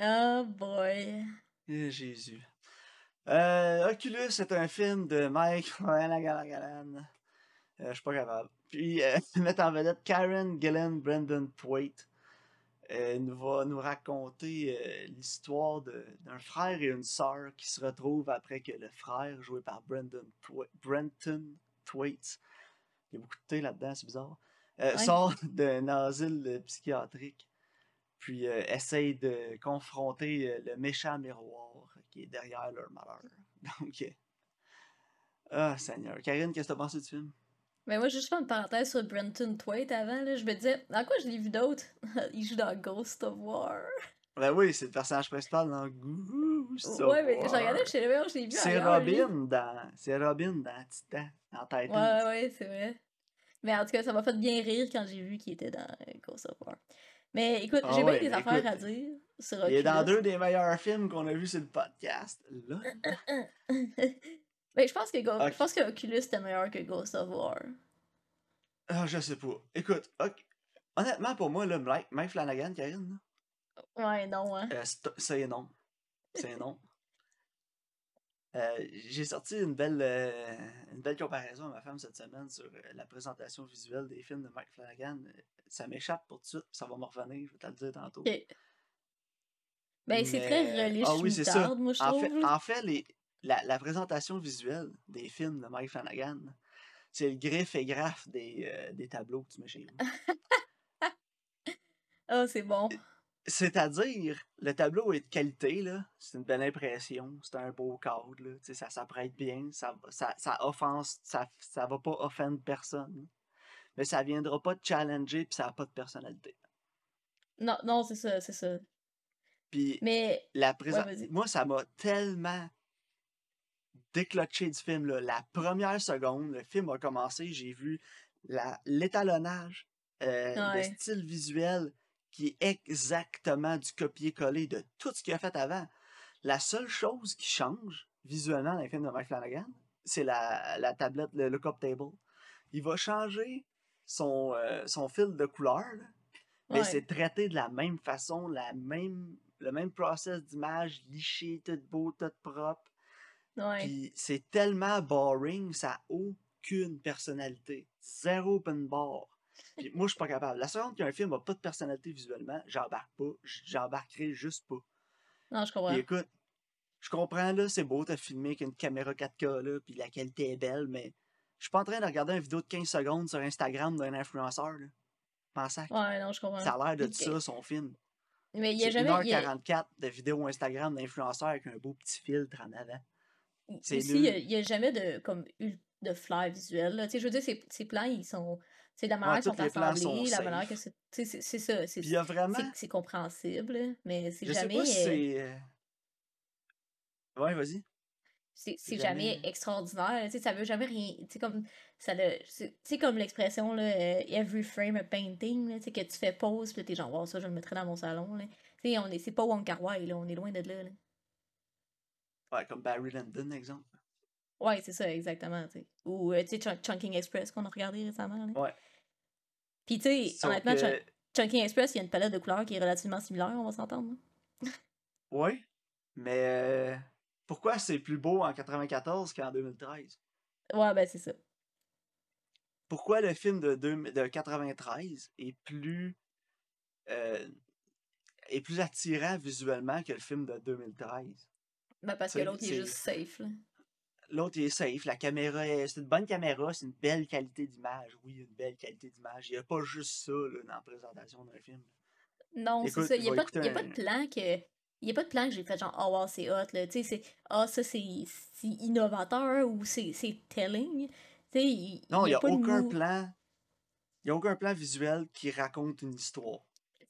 Oh boy. Eh, Jésus. Euh, Oculus est un film de Mike Flanagan. Euh, je suis pas capable. Puis, euh, (laughs) mettre en vedette Karen Gillen Brandon Thwaite. Euh, nous va nous raconter euh, l'histoire d'un frère et une sœur qui se retrouvent après que le frère, joué par Brandon Thwa- Brenton Thwaite, il y a beaucoup de T là-dedans, c'est bizarre, euh, Ouais. sort (laughs) d'un asile psychiatrique, puis essaye de confronter le méchant miroir qui est derrière leur malheur. (laughs) Donc, ah Seigneur. Karine, qu'est-ce que t'as pensé du film? Mais moi, juste faire une parenthèse sur Brenton Thwaite avant. Là, je me disais, dans quoi je l'ai vu d'autre? (laughs) Il joue dans Ghost of War. Ben oui, c'est le personnage principal dans Ghost of ouais, mais War. j'ai regardé, je sais pas, je l'ai vu C'est ailleurs, lui. Robin dans. C'est Robin dans Titan, dans Titan. Ouais, ouais, c'est vrai. Mais en tout cas, ça m'a fait bien rire quand j'ai vu qu'il était dans euh, Ghost of War. Mais écoute, Ah j'ai ouais, bien des affaires écoute, à dire sur Il est dans Oculus. deux des meilleurs films qu'on a vus sur le podcast. Là. (laughs) Mais je pense que Go- je pense que Oculus était meilleur que Ghost of War. Ah, je sais pas. Écoute, honnêtement, pour moi, là, Mike, Mike Flanagan, Karine, là, Ouais, non, hein. euh, c'est non. C'est non. Euh, J'ai sorti une belle, euh, une belle comparaison à ma femme cette semaine sur euh, la présentation visuelle des films de Mike Flanagan. Ça m'échappe pour tout de suite, puis ça va me revenir, je vais te le dire tantôt. Ben, c'est très Mais- relish Ah oui, c'est ça. moi, je En trouve. fait, là. en fait les, la, la présentation visuelle des films de Mike Flanagan, c'est le griffe et graphe des, euh, des tableaux que tu mets chez vous. (laughs) Ah, c'est bon. C'est-à-dire, le tableau est de qualité, là. C'est une belle impression, c'est un beau cadre, là. Ça s'apprête bien, ça, ça, ça offense, ça, ça va pas offendre personne. Mais ça viendra pas te challenger, puis ça a pas de personnalité. Non, non, c'est ça, c'est ça. Puis Mais, la ouais, présent... vas-y. moi, ça m'a tellement déclenché du film. Là. La première seconde, le film a commencé, j'ai vu l'étalonnage, euh, le style visuel qui est exactement du copier-coller de tout ce qu'il a fait avant. La seule chose qui change visuellement dans les films de Mike Flanagan, c'est la, la tablette, le look-up table. Il va changer son, euh, son fil de couleur, là, mais Ouais. c'est traité de la même façon, la même, le même process d'image, liché, tout beau, tout propre. Ouais. Puis c'est tellement boring, ça n'a aucune personnalité. Zéro open bar. Puis moi, je suis pas capable. La seconde qu'un film n'a pas de personnalité visuellement, j'embarque pas. J'embarquerai juste pas. Non, je comprends. Puis écoute, je comprends, là, c'est beau, t'as filmé avec une caméra 4K, là, puis la qualité est belle, mais je suis pas en train de regarder une vidéo de 15 secondes sur Instagram d'un influenceur, là. Pensant que Ouais, non, je comprends. ça a l'air de ça, son film. Mais il y a jamais. il y a- 1h44 de vidéo Instagram d'influenceur avec un beau petit filtre en avant. Il y a- a, jamais de, comme, de flair visuel. Là. Je veux dire, ces, ces plans, ils sont. C'est la manière Ouais, qu'ils sont plans sont assemblés, la manière safe. que c'est. C'est ça. C'est vraiment. compréhensible, mais c'est Je sais jamais. pas si euh, euh, Ouais, vas-y. c'est jamais jamais. extraordinaire. Tu sais, ça veut jamais rien. Tu sais, comme, ça le- c'est tu sais, comme l'expression, euh, every frame a painting, là, tu sais, que tu fais pause, puis t'es genre, wow, ça, je le mettrais dans mon salon. Là. On est- c'est pas Wong Kar Wai, là, on est loin de là. là. Ouais, comme Barry Lyndon, exemple. Ouais, c'est ça, exactement. tu sais. Ou, euh, tu sais, Chunking Express qu'on a regardé récemment. là. Ouais. Puis, tu sais, honnêtement. Chunking Express, il y a une palette de couleurs qui est relativement similaire, on va s'entendre. (laughs) Ouais. Mais. euh, Pourquoi c'est plus beau en 94 qu'en 2013? Ouais, ben, c'est ça. Pourquoi le film de, deux- de 93 est plus. euh, est plus attirant visuellement que le film de 2013? Ben, parce que l'autre, il est juste safe. L'autre est safe, la caméra est. C'est une bonne caméra, c'est une belle qualité d'image. Oui, une belle qualité d'image. Il n'y a pas juste ça là, dans la présentation d'un film. Non, c'est ça. Il n'y a, a pas de plan que. Il y a pas de plan que j'ai fait genre, oh wow, c'est hot, là. Tu sais, c'est, ah, ça, c'est, c'est innovateur ou c'est, c'est telling. Tu sais, il Non, il n'y y a, aucun mou- plan. Il n'y a aucun plan visuel qui raconte une histoire.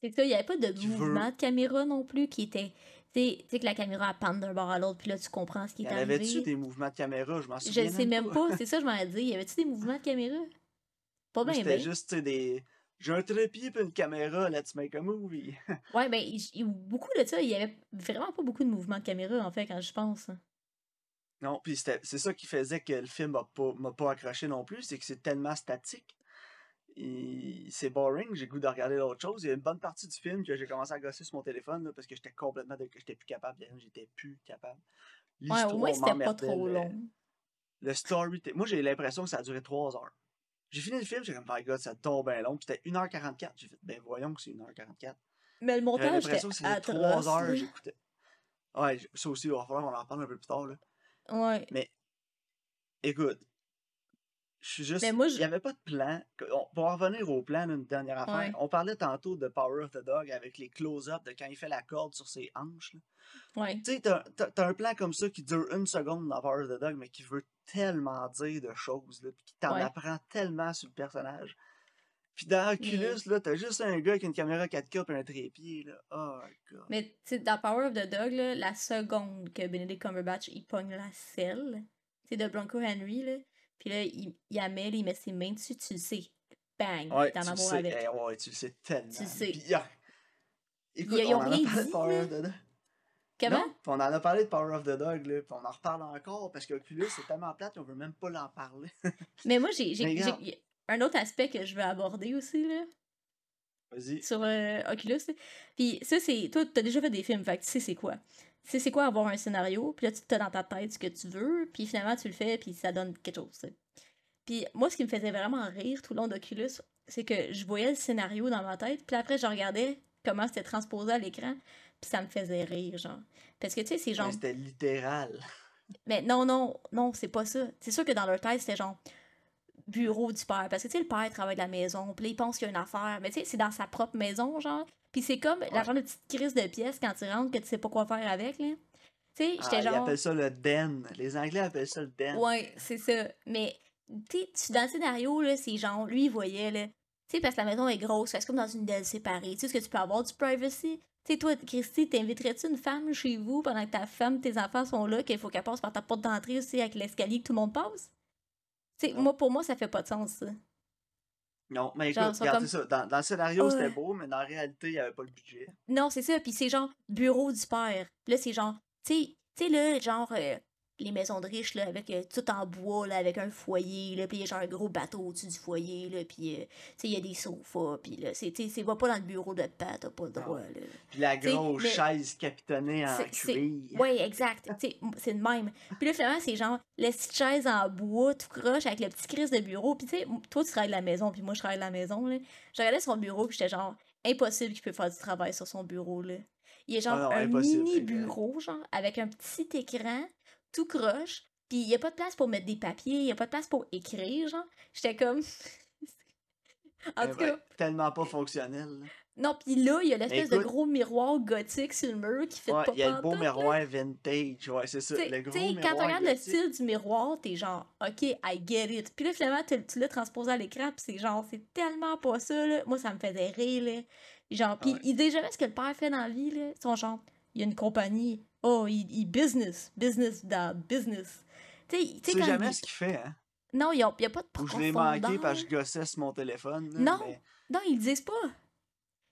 C'est ça, il n'y avait pas de veut- mouvement de caméra non plus qui était. Tu sais, que la caméra elle panne d'un bord à l'autre, puis là, tu comprends ce qui Y est avait-tu arrivé. des mouvements de caméra? Je m'en Je souviens le sais même pas. pas, c'est ça, je m'en ai dit. Y avait-tu des mouvements de caméra? Pas bien, C'était juste, des... J'ai un trépied puis une caméra, let's make a movie. (laughs) Ouais, ben, beaucoup de ça, il y avait vraiment pas beaucoup de mouvements de caméra, en fait, quand je pense. non, puis c'est ça qui faisait que le film m'a pas, m'a pas accroché non plus, c'est que c'est tellement statique. C'est boring, j'ai goût de regarder d'autres choses. Il y a une bonne partie du film que j'ai commencé à gosser sur mon téléphone là, parce que j'étais complètement de... j'étais plus capable. J'étais plus capable. Ouais, au moins, c'était pas trop le- long. Le story. Moi, j'ai l'impression que ça a duré 3 heures. J'ai fini le film, j'ai comme, my god, ça tombe bien long. C'était 1h44. J'ai fait, ben voyons que c'est 1h44. Mais le montage, l'impression c'était que c'était 3 atroce. heures, j'écoutais. Ouais, ça aussi, il va falloir qu'on en reparle un peu plus tard. Là. Ouais. Écoute, je suis juste. Mais moi, Il je- n'y avait pas de plan. On- Pour en revenir au plan, une dernière affaire. Ouais. On parlait tantôt de Power of the Dog avec les close-ups de quand il fait la corde sur ses hanches. Ouais. Tu sais, t'as t'as- t'as un plan comme ça qui dure une seconde dans Power of the Dog, mais qui veut tellement dire de choses, là, puis qui t'en Ouais. apprend tellement sur le personnage. Puis dans Oculus, là, t'as juste un gars avec une caméra 4K et un trépied, là. Oh, God. Mais tu sais, dans Power of the Dog, là, la seconde que Benedict Cumberbatch il pogne la selle, c'est de Bronco Henry, là, puis là, il, il là, il met ses mains dessus, tu le sais. Bang! Ouais, est en amour sais. avec. Eh, ouais, tu le sais tellement. Tu le sais. Puis, ah, Écoute, Ils- ils on ont en a rien parlé de dit, Power of the Dog. Comment? Non, puis on en a parlé de Power of the Dog, là, puis on en reparle encore, parce qu'Oculus, c'est tellement plate qu'on veut même pas l'en parler. (laughs) Mais moi, j'ai un autre aspect que je veux aborder aussi, là, Vas-y. sur euh, Oculus. Puis ça, c'est. Toi, t'as déjà fait des films, fait que tu sais c'est quoi. Tu sais c'est quoi avoir un scénario, puis là, tu te dans ta tête ce que tu veux, puis finalement, tu le fais, puis ça donne quelque chose. Puis moi, ce qui me faisait vraiment rire tout le long d'Oculus, c'est que je voyais le scénario dans ma tête, puis après, je regardais comment c'était transposé à l'écran, puis ça me faisait rire, genre. Parce que, tu sais, c'est genre... C'était littéral. (laughs) Mais non, non, non, c'est pas ça. C'est sûr que dans leur tête, c'était genre bureau du père. Parce que, tu sais, le père travaille de la maison, puis là, il pense qu'il y a une affaire. Mais, tu sais, c'est dans sa propre maison, genre. Puis c'est comme la Ouais. genre de petite crise de pièces quand tu rentres que tu sais pas quoi faire avec, là. Tu sais, Ah, j'étais Ils genre. appellent ça le den. Les Anglais appellent ça le den. Ouais, c'est ça. Mais, tu sais, dans le scénario, là, c'est genre, lui, il voyait, là, Tu sais, parce que la maison est grosse, c'est comme dans une dalle séparée. Tu sais, est-ce que tu peux avoir du privacy? Tu sais, toi, Christy, t'inviterais-tu une femme chez vous pendant que ta femme, tes enfants sont là, qu'il faut qu'elle passe par ta porte d'entrée aussi avec l'escalier que tout le monde passe? Tu sais, moi, pour moi, ça fait pas de sens, ça. Non, mais écoute, ils sont regarde, comme- c'est ça. Dans, dans le scénario, c'était beau, mais dans la réalité, il n'y avait pas le budget. Non, c'est ça. Puis c'est genre bureau du père. Là, c'est genre, tu sais, tu sais, là, genre, euh, les maisons de riches, là, avec euh, tout en bois, là, avec un foyer, là, puis il y a genre un gros bateau au-dessus du foyer, là, puis, euh, tu sais, il y a des sofas, puis là, c'est, tu sais, va pas dans le bureau de père, t'as pas le droit, là. Puis la grosse chaise capitonnée en cuir. Ouais, exact. Tu sais, m- c'est le même. Puis là, finalement, c'est genre la petite chaise en bois, tout croche, avec le petit crise de bureau. Puis tu sais, toi, tu travailles de la maison, puis moi, je travaille de la maison, là. Je regardais son bureau, puis j'étais genre, impossible qu'il peut faire du travail sur son bureau, là. Il est genre Ah non, un mini bureau, genre, avec un petit écran, tout croche. Puis il y a pas de place pour mettre des papiers, il y a pas de place pour écrire, genre. J'étais comme... (laughs) en tout cas, tellement pas fonctionnel. là. non, puis là, il y a l'espèce de écoute- gros miroir gothique sur le mur qui fait Ouais, pas il y a le beau pantoute, là. miroir vintage. Ouais, c'est ça. T'sais- Le gros miroir quand tu regardes le style du miroir, t'es genre, ok, I get it. Puis là, finalement, tu, tu l'as transposé à l'écran, puis c'est genre, c'est tellement pas ça, là. Moi, ça me faisait rire, là. Genre, puis Ouais. il dit jamais ce que le père fait dans la vie, là. Sont genre, il y a une compagnie. Oh, il, il business, business dad, business. Tu sais, jamais il- ce qu'il fait, hein. Non, il n'y a, pas de Ou je l'ai profondeur. manqué parce que je gossais sur mon téléphone. là, Non. mais Non, ils le disent pas.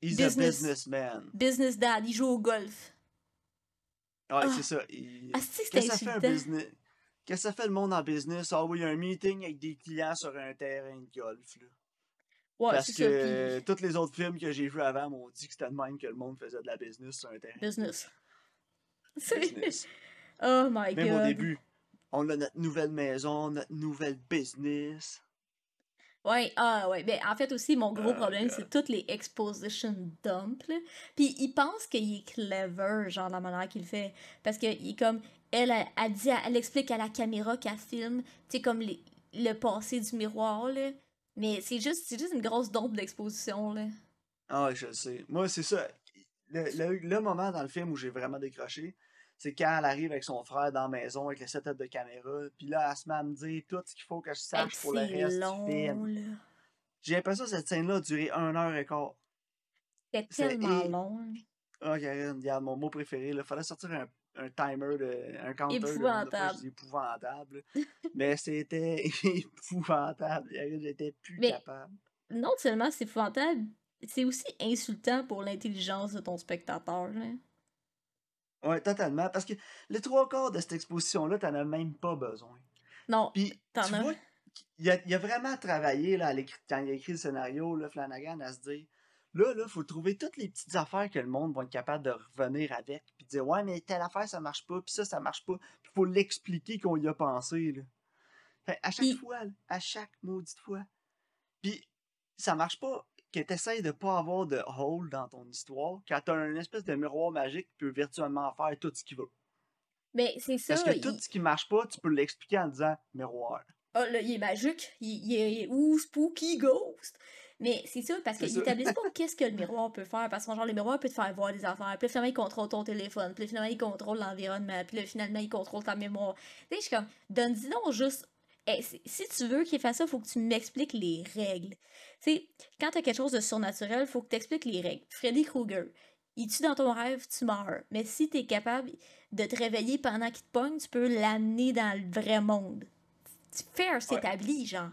He's Business. a businessman. Business dad, il joue au golf. Ouais, Ah. c'est ça. il- Ah, Qu'est-ce que ça fait un business? Qu'est-ce que ça fait le monde en business? Ah oui, il y a un meeting avec des clients sur un terrain de golf. Là. Ouais, Parce que ça, euh, puis tous les autres films que j'ai vus avant m'ont dit que c'était de même que le monde faisait de la business sur un terrain. business. Business. Oh my Même god. au début, on a notre nouvelle maison, notre nouvelle business. Ouais, ah ouais. Ben, en fait aussi, mon gros Oh, problème, c'est toutes les exposition dumps, là. Puis il pense qu'il est clever, genre, la manière qu'il fait. Parce que, il est comme, elle, dit, elle explique à la caméra qu'elle filme, tu sais, comme les- le passé du miroir, là. Mais c'est juste, c'est juste une grosse dompe d'exposition, là. Ah, je sais. Moi, c'est ça. Le, le- le moment dans le film où j'ai vraiment décroché, c'est quand elle arrive avec son frère dans la maison avec le setup de caméra. Puis là, elle se met à me dire tout ce qu'il faut que je Hey, sache pour le reste long, du film. J'ai l'impression que cette scène-là a duré un heure et quart. C'est- tellement et- long. Ah, Karine, regarde, mon mot préféré, il fallait sortir un, un timer, de, un counter de de Épouvantable. épouvantable. Mais c'était (laughs) épouvantable. Karine, J'étais plus Mais- capable. Non seulement c'est épouvantable, c'est aussi insultant pour l'intelligence de ton spectateur, là. Ouais, totalement. Parce que les trois quarts de cette exposition-là, t'en as même pas besoin. Non, Puis, T'en tu as. vois, il a, il a vraiment travaillé là, à quand il a écrit le scénario, là, Flanagan, à se dire là, là, faut trouver toutes les petites affaires que le monde va être capable de revenir avec, puis dire ouais, mais telle affaire ça marche pas, puis ça, ça marche pas, puis faut l'expliquer qu'on y a pensé. Là. Fait, à chaque Puis- fois, à chaque maudite fois. Puis, ça marche pas que tu de pas avoir de hole dans ton histoire quand t'as un espèce de miroir magique qui peut virtuellement faire tout ce qu'il veut. mais c'est ça. Parce que il- tout ce qui marche pas, tu peux l'expliquer en disant miroir. Ah, là, il est magique. Il, il est ou spooky ghost. Mais c'est ça, parce qu'ils établissent pas (laughs) qu'est-ce que le miroir peut faire. Parce que genre, le miroir peut te faire voir des affaires. Puis finalement, il contrôle ton téléphone. Puis finalement, il contrôle l'environnement. Puis là, finalement, il contrôle ta mémoire. Tu sais, je suis comme, donne-dis donc juste. Eh, si- tu veux qu'il fasse ça, faut que tu m'expliques les règles. Tu sais, quand t'as quelque chose de surnaturel, faut que tu expliques les règles. Freddy Krueger, il tue dans ton rêve, tu meurs. Mais si t'es capable de te réveiller pendant qu'il te pogne, tu peux l'amener dans le vrai monde. Fair s'établit, genre.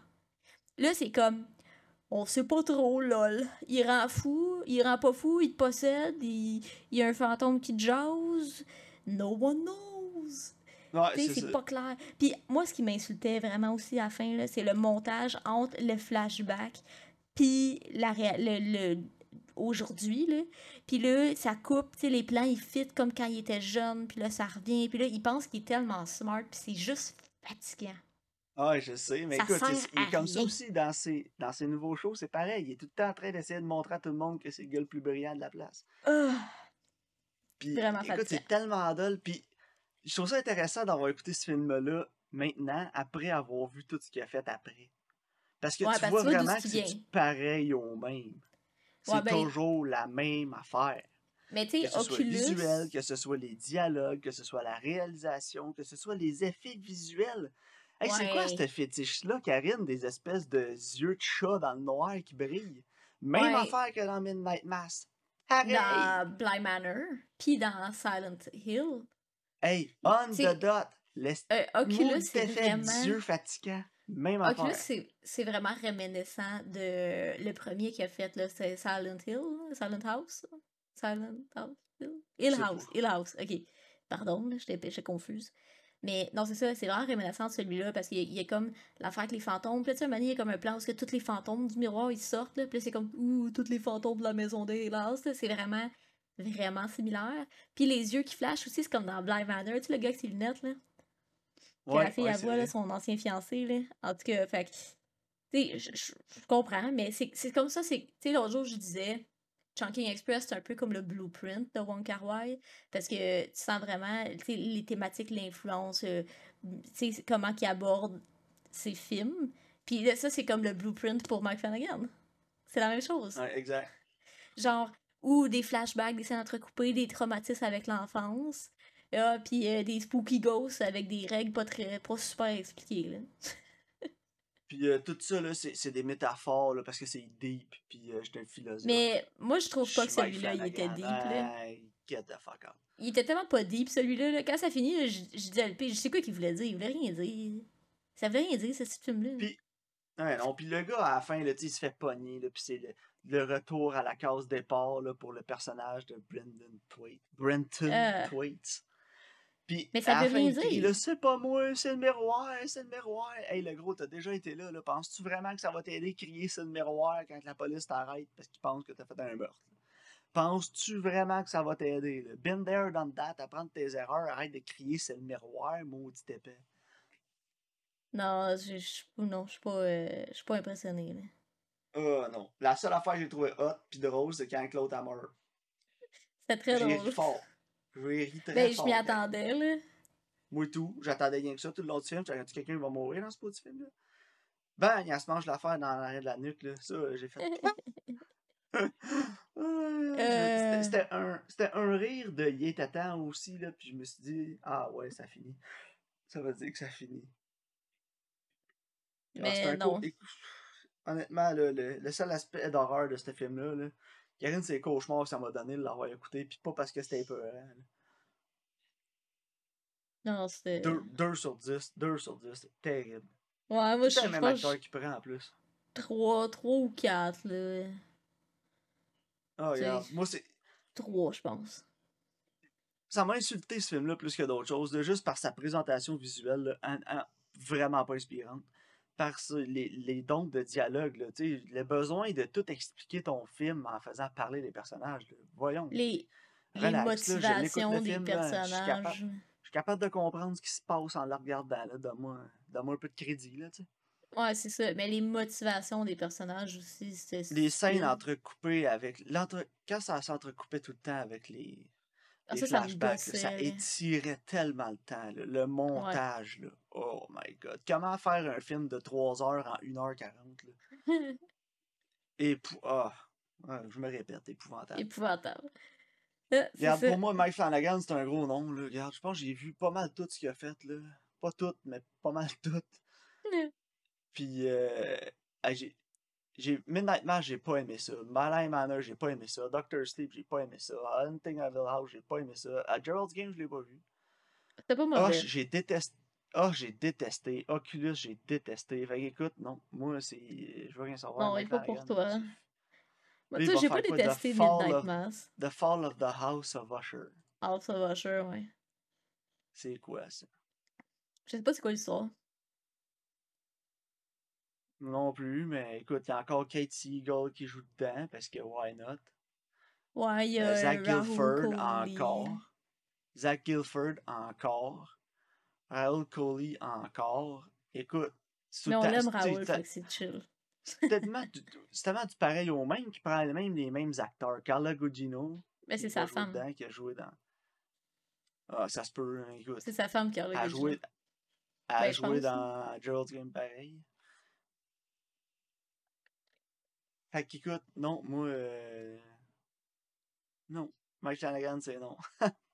Là, c'est comme, on sait pas trop, lol. Il rend fou, il rend pas fou, il te possède, il, il y a un fantôme qui te jase. No one knows. Ouais, c'est pas clair. Puis moi, ce qui m'insultait vraiment aussi à la fin, c'est le montage entre le flashback puis la le, le- aujourd'hui, là. Puis là, ça coupe, tu sais, les plans, ils fit comme quand il était jeune, puis là, ça revient, puis là, il pense qu'il est tellement smart, puis c'est juste fatigant. Ouais, je sais, mais Ça écoute, à comme ça aussi dans ses, dans ses nouveaux shows, c'est pareil. Il est tout le temps en train d'essayer de montrer à tout le monde que c'est le gars le plus brillant de la place. Ah, Puis, Vraiment écoute, c'est tellement dole. Puis, je trouve ça intéressant d'avoir écouté ce film-là maintenant, après avoir vu tout ce qu'il a fait après. Parce que Ouais, tu parce vois que tu vraiment que c'est pareil au même. C'est Ouais, ben- toujours la même affaire. Mais tu Que sais, ce soit Oculus. visuel, que ce soit les dialogues, que ce soit la réalisation, que ce soit les effets visuels. Hey, c'est quoi ce fétiche-là, Karine, des espèces de yeux de chat dans le noir qui brillent? Même Ouais. affaire que dans Midnight Mass. Dans Bly Manor, puis dans Silent Hill. Hey, on the dot! Laisse Euh, Oculus, c'est vraiment... d'yeux fatigant. Même Oculus, c'est c'est vraiment réminiscent de le premier qu'il a fait, là, c'est Silent Hill, Silent House, Silent House, Hill, House. Hill House, ok. Pardon, j'étais confuse. Mais non, c'est ça, c'est vraiment réminiscent de celui-là parce qu'il y, a- il y a comme l'affaire avec les fantômes. Puis là, il y a comme un plan où que tous les fantômes du miroir ils sortent, là. Puis c'est comme, ouh, tous les fantômes de la maison là. C'est vraiment, vraiment similaire. Puis les yeux qui flashent aussi, c'est comme dans Blind Manor, tu sais, le gars avec ses lunettes, là. Ouais, la fille, ouais, elle voit là, son ancien fiancé, là. En tout cas, fait que, tu sais, je- comprends, mais c'est comme ça, c'est, tu sais, l'autre jour, je disais, Chunking Express, c'est un peu comme le blueprint de Wong Kar Wai, parce que tu sens vraiment, tu sais, les thématiques, l'influence, euh, tu sais, comment qu'il aborde ses films. Puis ça, c'est comme le blueprint pour Mike Flanagan. C'est la même chose. Ouais, exact. Genre, ou des flashbacks, des scènes entrecoupées, des traumatismes avec l'enfance. Ah, puis euh, des spooky ghosts avec des règles pas très pas super expliquées là. (laughs) Puis euh, tout ça, là, c'est des métaphores, là, parce que c'est deep, puis euh, j'étais un philosophe. Mais moi je trouve pas que celui-là il était deep là. Hey, get the fuck out. Il était tellement pas deep celui-là là. Quand ça finit, je, je dis à LP, je sais quoi qu'il voulait dire, il voulait rien dire. Ça voulait rien dire ce petit film là. Puis- Ouais, non, puis le gars, à la fin, là, il se fait pogner, là, puis c'est le, le retour à la case départ, là, pour le personnage de Brendan Thwait. Brenton Euh. Thwait. Puis, Mais ça veut rien dire. c'est pas moi, c'est le miroir, c'est le miroir. Hey, le gros, t'as déjà été là, là. Penses-tu vraiment que ça va t'aider à crier c'est le miroir quand la police t'arrête parce qu'ils pensent que t'as fait un meurtre? Penses-tu vraiment que ça va t'aider? Been there, done that, apprendre tes erreurs, arrête de crier c'est le miroir, maudit épais. Non, je je- non, je suis pas euh, pas impressionné là. Ah non. La seule affaire que j'ai trouvé hot pis drôle, c'est quand Claude a meurt. C'était très J'ai ri drôle. fort. J'ai ri très Ben je fort. m'y attendais là. Moi tout. J'attendais rien que ça tout le long du film. J'avais dit quelqu'un va mourir dans ce petit film là. Bang, il se mange l'affaire dans l'arrêt de la nuque là. Ça, j'ai fait. (laughs) (laughs) Ah, Euh. c'était- un, c'était un rire de Yétatan aussi là. Puis je me suis dit ah ouais ça finit. Ça veut dire que ça finit. Ah, Mais un non. co- écoute, Honnêtement, le, le seul aspect d'horreur de ce film-là, là, Karine, c'est cauchemar que ça m'a donné de l'avoir écouté, puis pas parce que c'était épeurant. là. Non, c'était. 2 sur 10, 2 sur 10, c'est terrible. Ouais, moi je je le même acteur qui prend en plus. 3, 3 ou 4 là. Ah, C'est- regarde, moi, c'est. 3, je pense. Ça m'a insulté ce film-là plus que d'autres choses, là, juste par sa présentation visuelle, là, en- en- vraiment pas inspirante. Par les, les dons de dialogue, là, le besoin de tout expliquer ton film en faisant parler les personnages. là. Voyons. Les, les là, le motivations des film, là, je suis capable- personnages. Je suis capable de comprendre ce qui se passe en le regardant. Donne-moi, donne-moi un peu de crédit. Là. Ouais, c'est ça. Mais les motivations des personnages aussi, c'était. Les scènes entrecoupées avec. l'entre- Quand ça s'entrecoupait tout le temps avec les, Ah, les ça, ça flashbacks, là, ça là. étirait tellement le temps. là. Le montage. Là. Oh my god. Comment faire un film de 3 heures en 1h40 là? (laughs) Épou- ah, ouais, je me répète, épouvantable. Épouvantable. Ah, Regarde, ça. pour moi, Mike Flanagan, c'est un gros nom. Là. Regarde, je pense que j'ai vu pas mal tout ce qu'il a fait. Là. Pas tout, mais pas mal (laughs) tout. Mm. Puis, euh, ah, j'ai, j'ai, Midnight Mass, j'ai pas aimé ça. Malin Manor, j'ai pas aimé ça. Doctor Sleep, j'ai pas aimé ça. Hunting Hill House, j'ai pas aimé ça. À Gerald's Game, je l'ai pas vu. C'était pas Ah, mauvais. j'ai détesté. Ah, j'ai détesté. Oculus, j'ai détesté. Fait qu'écoute, non, moi, c'est. Je veux rien savoir. non, il pas pour toi. Moi, Lui, toi, il j'ai pas détesté The Midnight of- Mass. The Fall of the House of Usher. House of Usher, ouais. C'est quoi ça? Je sais pas c'est quoi l'histoire. Non plus, mais écoute, il y a encore Kate Siegel qui joue dedans parce que why not? Ouais, il y a Euh, Zach Rahul Gilford Kohli. encore. Zach Gilford encore. Raoul Coley encore. Écoute, Mais on l'aime Raoul, fait que c'est chill. c'est tellement, du- c'est tellement du pareil au même qui prend même les mêmes acteurs. Carla Gugino, Mais c'est sa femme. dedans, qui a joué dans. Ah, ça se peut, hein, écoute. C'est sa femme qui a Elle a le joué, elle a Ben, joué dans Gerald's Game pareil. Fait qu'écoute, non, moi. euh, Non. Mike Flanagan, c'est non. (laughs)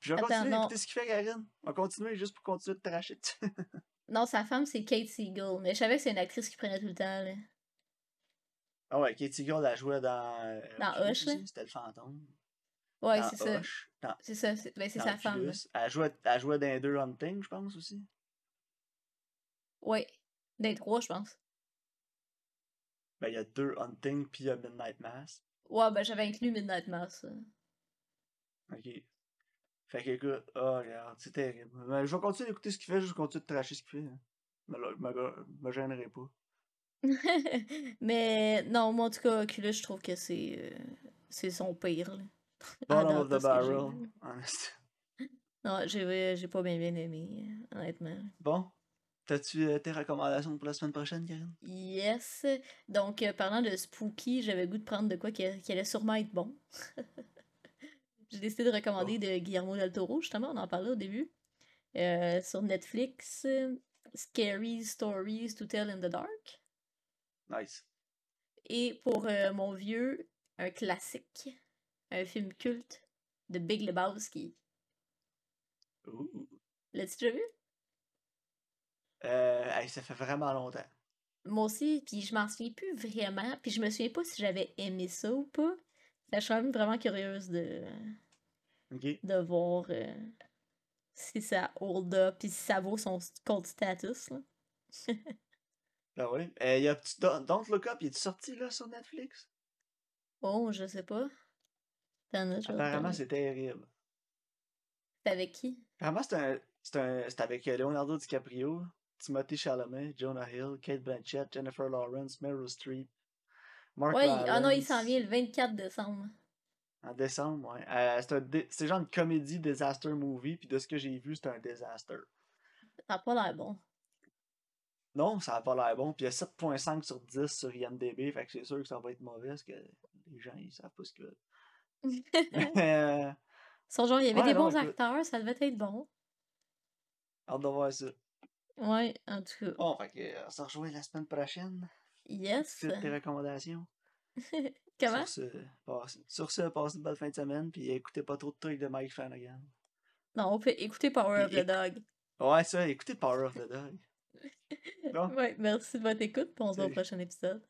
Puis je vais Attends, continuer à non. écouter ce qu'il fait, Karine. On va continuer juste pour continuer de tracher dessus. (laughs) Non, sa femme, c'est Kate Siegel. Mais je savais que c'est une actrice qui prenait tout le temps, là. Ah ouais, Katie Gold, elle jouait dans. euh, Dans Hush, là. C'était le fantôme. Ouais, c'est ça. Dans, C'est ça. C'est ben, sa femme. là. Elle jouait, elle jouait dans les deux Hunting, je pense aussi. Ouais. Dans les trois, je pense. Ben, il y a deux Hunting, puis il y a Midnight Mass. Ouais, ben j'avais inclus Midnight Mass. Ok. Fait que, écoute, oh, regarde, c'est terrible. Mais je vais continuer d'écouter ce qu'il fait, je vais continuer de tracher ce qu'il fait. hein. Mais là, je me, me gênerai pas. (laughs) Mais non, moi en tout cas, Oculus, je trouve que c'est euh, c'est son pire. Là. Bottom À of the barrel. Honest. Non, j'ai j'ai pas bien bien aimé, honnêtement. Bon. T'as-tu euh, tes recommandations pour la semaine prochaine, Karine? Yes. Donc, euh, parlant de Spooky, j'avais le goût de prendre de quoi qui allait sûrement être bon. (laughs) J'ai décidé de recommander de Guillermo del Toro, justement, on en parlait au début. Euh, sur Netflix, Scary Stories to Tell in the Dark. Nice. Et pour euh, mon vieux, un classique, un film culte de Big Lebowski. Ouh. L'as-tu déjà vu? Euh, hey, ça fait vraiment longtemps. Moi aussi, puis je m'en souviens plus vraiment, puis je me souviens pas si j'avais aimé ça ou pas. Je suis quand même vraiment curieuse de, de voir euh, si ça hold up, puis si ça vaut son cold status. Là. (laughs) Ben oui. Euh, y a petit Don't Look Up, il est sorti là sur Netflix? Oh, je sais pas. As, Apparemment, c'est terrible. C'est avec qui? Apparemment, c'est un. C'est avec euh, Leonardo DiCaprio, Timothée Chalamet, Jonah Hill, Kate Blanchett, Jennifer Lawrence, Meryl Streep, Mark Ouais, il- ah non, il s'en vient le 24 décembre. En décembre, ouais. Euh, c'est dé- genre une comédie disaster movie, puis de ce que j'ai vu, c'est un disaster. Ça a pas l'air bon. Non, ça a pas l'air bon, puis il y a 7.5 sur 10 sur IMDB, fait que c'est sûr que ça va être mauvais, parce que les gens, ils savent pas ce que... (laughs) (laughs) Euh, Son genre, il y avait Ouais, des bons acteurs, ça devait être bon. hâte de voir ça. Ouais, en tout cas. Bon, fait que, euh, on se rejoint la semaine prochaine. Yes. Faites tes recommandations. (laughs) Comment? Sur ce, passe- sur ce, passez une bonne fin de semaine, puis écoutez pas trop de trucs de Mike Flanagan. Non, on peut écouter Power of the Dog. Ouais, ça, écoutez Power of the Dog. (laughs) Bon. Ouais, merci de votre écoute, puis on se voit au prochain épisode.